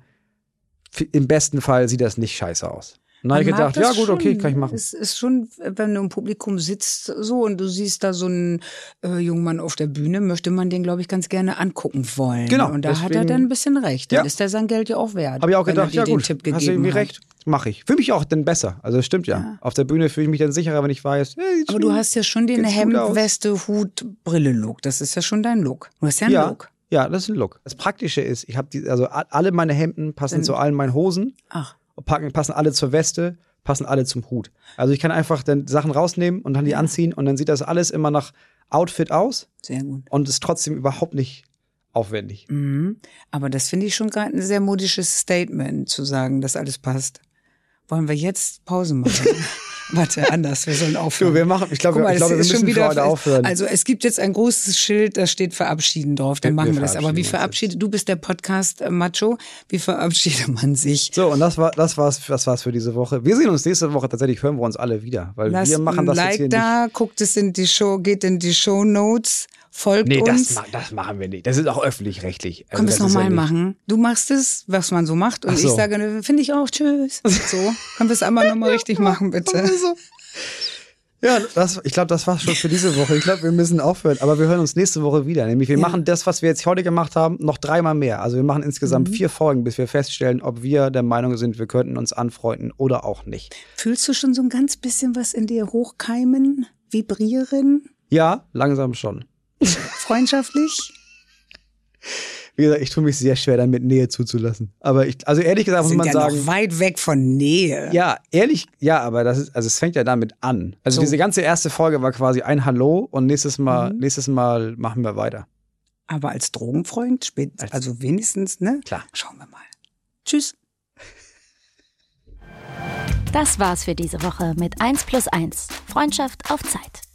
Im besten Fall sieht das nicht scheiße aus. Und dann habe ich gedacht, ja das gut, okay, schon. kann ich machen. Es ist schon, wenn du im Publikum sitzt so und du siehst da so einen äh, jungen Mann auf der Bühne, möchte man den, glaube ich, ganz gerne angucken wollen. Genau, Und da hat er deswegen- dann ein bisschen recht. Dann Ja. ist er sein Geld ja auch wert. Habe ich auch gedacht, ja gut, Tipp hast du irgendwie hat. recht, mache ich. Fühle mich auch dann besser. Also es stimmt ja. Auf der Bühne fühle ich mich dann sicherer, wenn ich weiß, hey, Aber du hast ja schon den Hemd. Weste, Hut, Brille-Look. Das ist ja schon dein Look. Du hast ja einen ja, Look. Ja, das ist ein Look. Das Praktische ist, ich habe die, also alle meine Hemden passen Dann- zu allen meinen Hosen. Ach. packen, passen alle zur Weste, passen alle zum Hut. Also ich kann einfach dann Sachen rausnehmen und dann die anziehen und dann sieht das alles immer nach Outfit aus Sehr gut. und ist trotzdem überhaupt nicht aufwendig. Mhm. Aber das finde ich schon gerade ein sehr modisches Statement, zu sagen, dass alles passt. Wollen wir jetzt Pause machen? <laughs> Warte, anders, wir sollen aufhören. Du, wir machen- ich glaube, mal, ich glaube, es wir ist schon müssen für heute aufhören. Also es gibt jetzt ein großes Schild, da steht Verabschieden drauf, dann Wir- machen wir das. Aber wie verabschiedet, du bist der Podcast-Macho, wie verabschiedet man sich? So, und das war das war's, das war's für diese Woche. Wir sehen uns nächste Woche tatsächlich, hören wir uns alle wieder, weil Lasst wir machen ein das jetzt Like hier da, guckt es in die Show, geht in die Show Notes, folgt. Nee, uns. das, ma- das machen wir nicht. Das ist auch öffentlich-rechtlich. Also Können wir es das ja nochmal nicht- machen? Du machst es, was man so macht, und so. ich sage, finde ich auch, tschüss. <laughs> So, können wir es einmal nochmal richtig machen, bitte. Ja, das, ich glaube, das war's schon für diese Woche. Ich glaube, wir müssen aufhören. Aber wir hören uns nächste Woche wieder. Nämlich, wir machen das, was wir jetzt heute gemacht haben, noch dreimal mehr. Also wir machen insgesamt Mhm. vier Folgen, bis wir feststellen, ob wir der Meinung sind, wir könnten uns anfreunden oder auch nicht. Fühlst du schon so ein ganz bisschen was in dir hochkeimen, vibrieren, Ja, langsam schon. Freundschaftlich? Wie gesagt, ich tue mich sehr schwer damit, Nähe zuzulassen. Aber ich, also ehrlich gesagt muss man ja sagen. noch weit weg von Nähe. Ja, ehrlich, ja, aber das ist, also es fängt ja damit an. Also So. diese ganze erste Folge war quasi ein Hallo und nächstes Mal, nächstes Mal machen wir weiter. Aber als Drogenfreund, spät, also wenigstens, ne? Klar. Schauen wir mal. Tschüss. Das war's für diese Woche mit 1 plus 1. Freundschaft auf Zeit.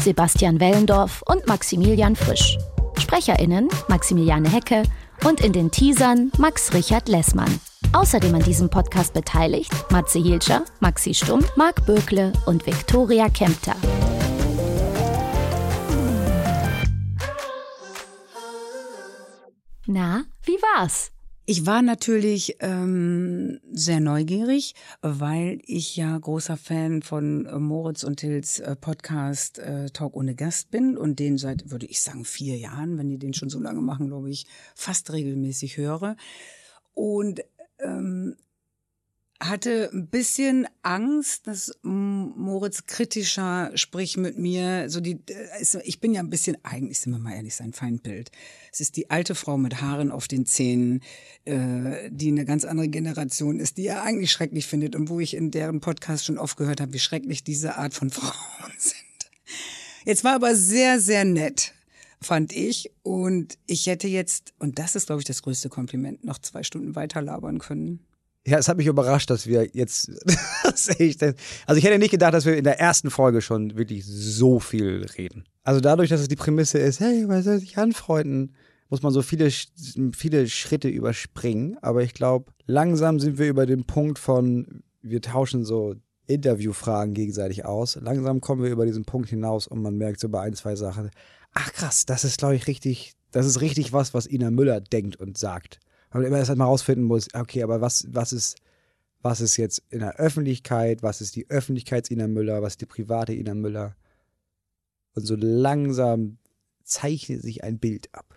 Sebastian Wellendorf und Maximilian Frisch. SprecherInnen Maximiliane Hecke und in den Teasern Max Richard Lessmann. Außerdem an diesem Podcast beteiligt Matze Hilscher, Maxi Stumm, Marc Bökle und Viktoria Kempter. Na, wie war's? Ich war natürlich ähm, sehr neugierig, weil ich ja großer Fan von äh, Moritz und Tils äh, Podcast äh, Talk ohne Gast bin und den seit, würde ich sagen, vier Jahren, wenn die den schon so lange machen, glaube ich, fast regelmäßig höre. Und ähm, hatte ein bisschen Angst, dass Moritz kritischer spricht mit mir. So die, äh, ich bin ja ein bisschen, eigentlich sind wir mal ehrlich, sein Feindbild. Es ist die alte Frau mit Haaren auf den Zähnen, äh, die eine ganz andere Generation ist, die er eigentlich schrecklich findet und wo ich in deren Podcast schon oft gehört habe, wie schrecklich diese Art von <laughs> Frauen sind. Jetzt war aber sehr, sehr nett, fand ich. Und ich hätte jetzt, und das ist, glaube ich, das größte Kompliment, noch zwei Stunden weiter labern können. Ja, es hat mich überrascht, dass wir jetzt. <laughs> also ich hätte nicht gedacht, dass wir in der ersten Folge schon wirklich so viel reden. Also dadurch, dass es die Prämisse ist, hey, man soll sich anfreunden, muss man so viele, viele Schritte überspringen. Aber ich glaube, langsam sind wir über den Punkt von, wir tauschen so Interviewfragen gegenseitig aus. Langsam kommen wir über diesen Punkt hinaus und man merkt so bei ein, zwei Sachen, ach krass, das ist, glaube ich, richtig, das ist richtig was, was Ina Müller denkt und sagt. Weil man immer erst mal rausfinden muss, okay, aber was, was ist, was ist jetzt in der Öffentlichkeit, was ist die Öffentlichkeits-Ina Müller, was ist die private Ina Müller? Und so langsam zeichnet sich ein Bild ab.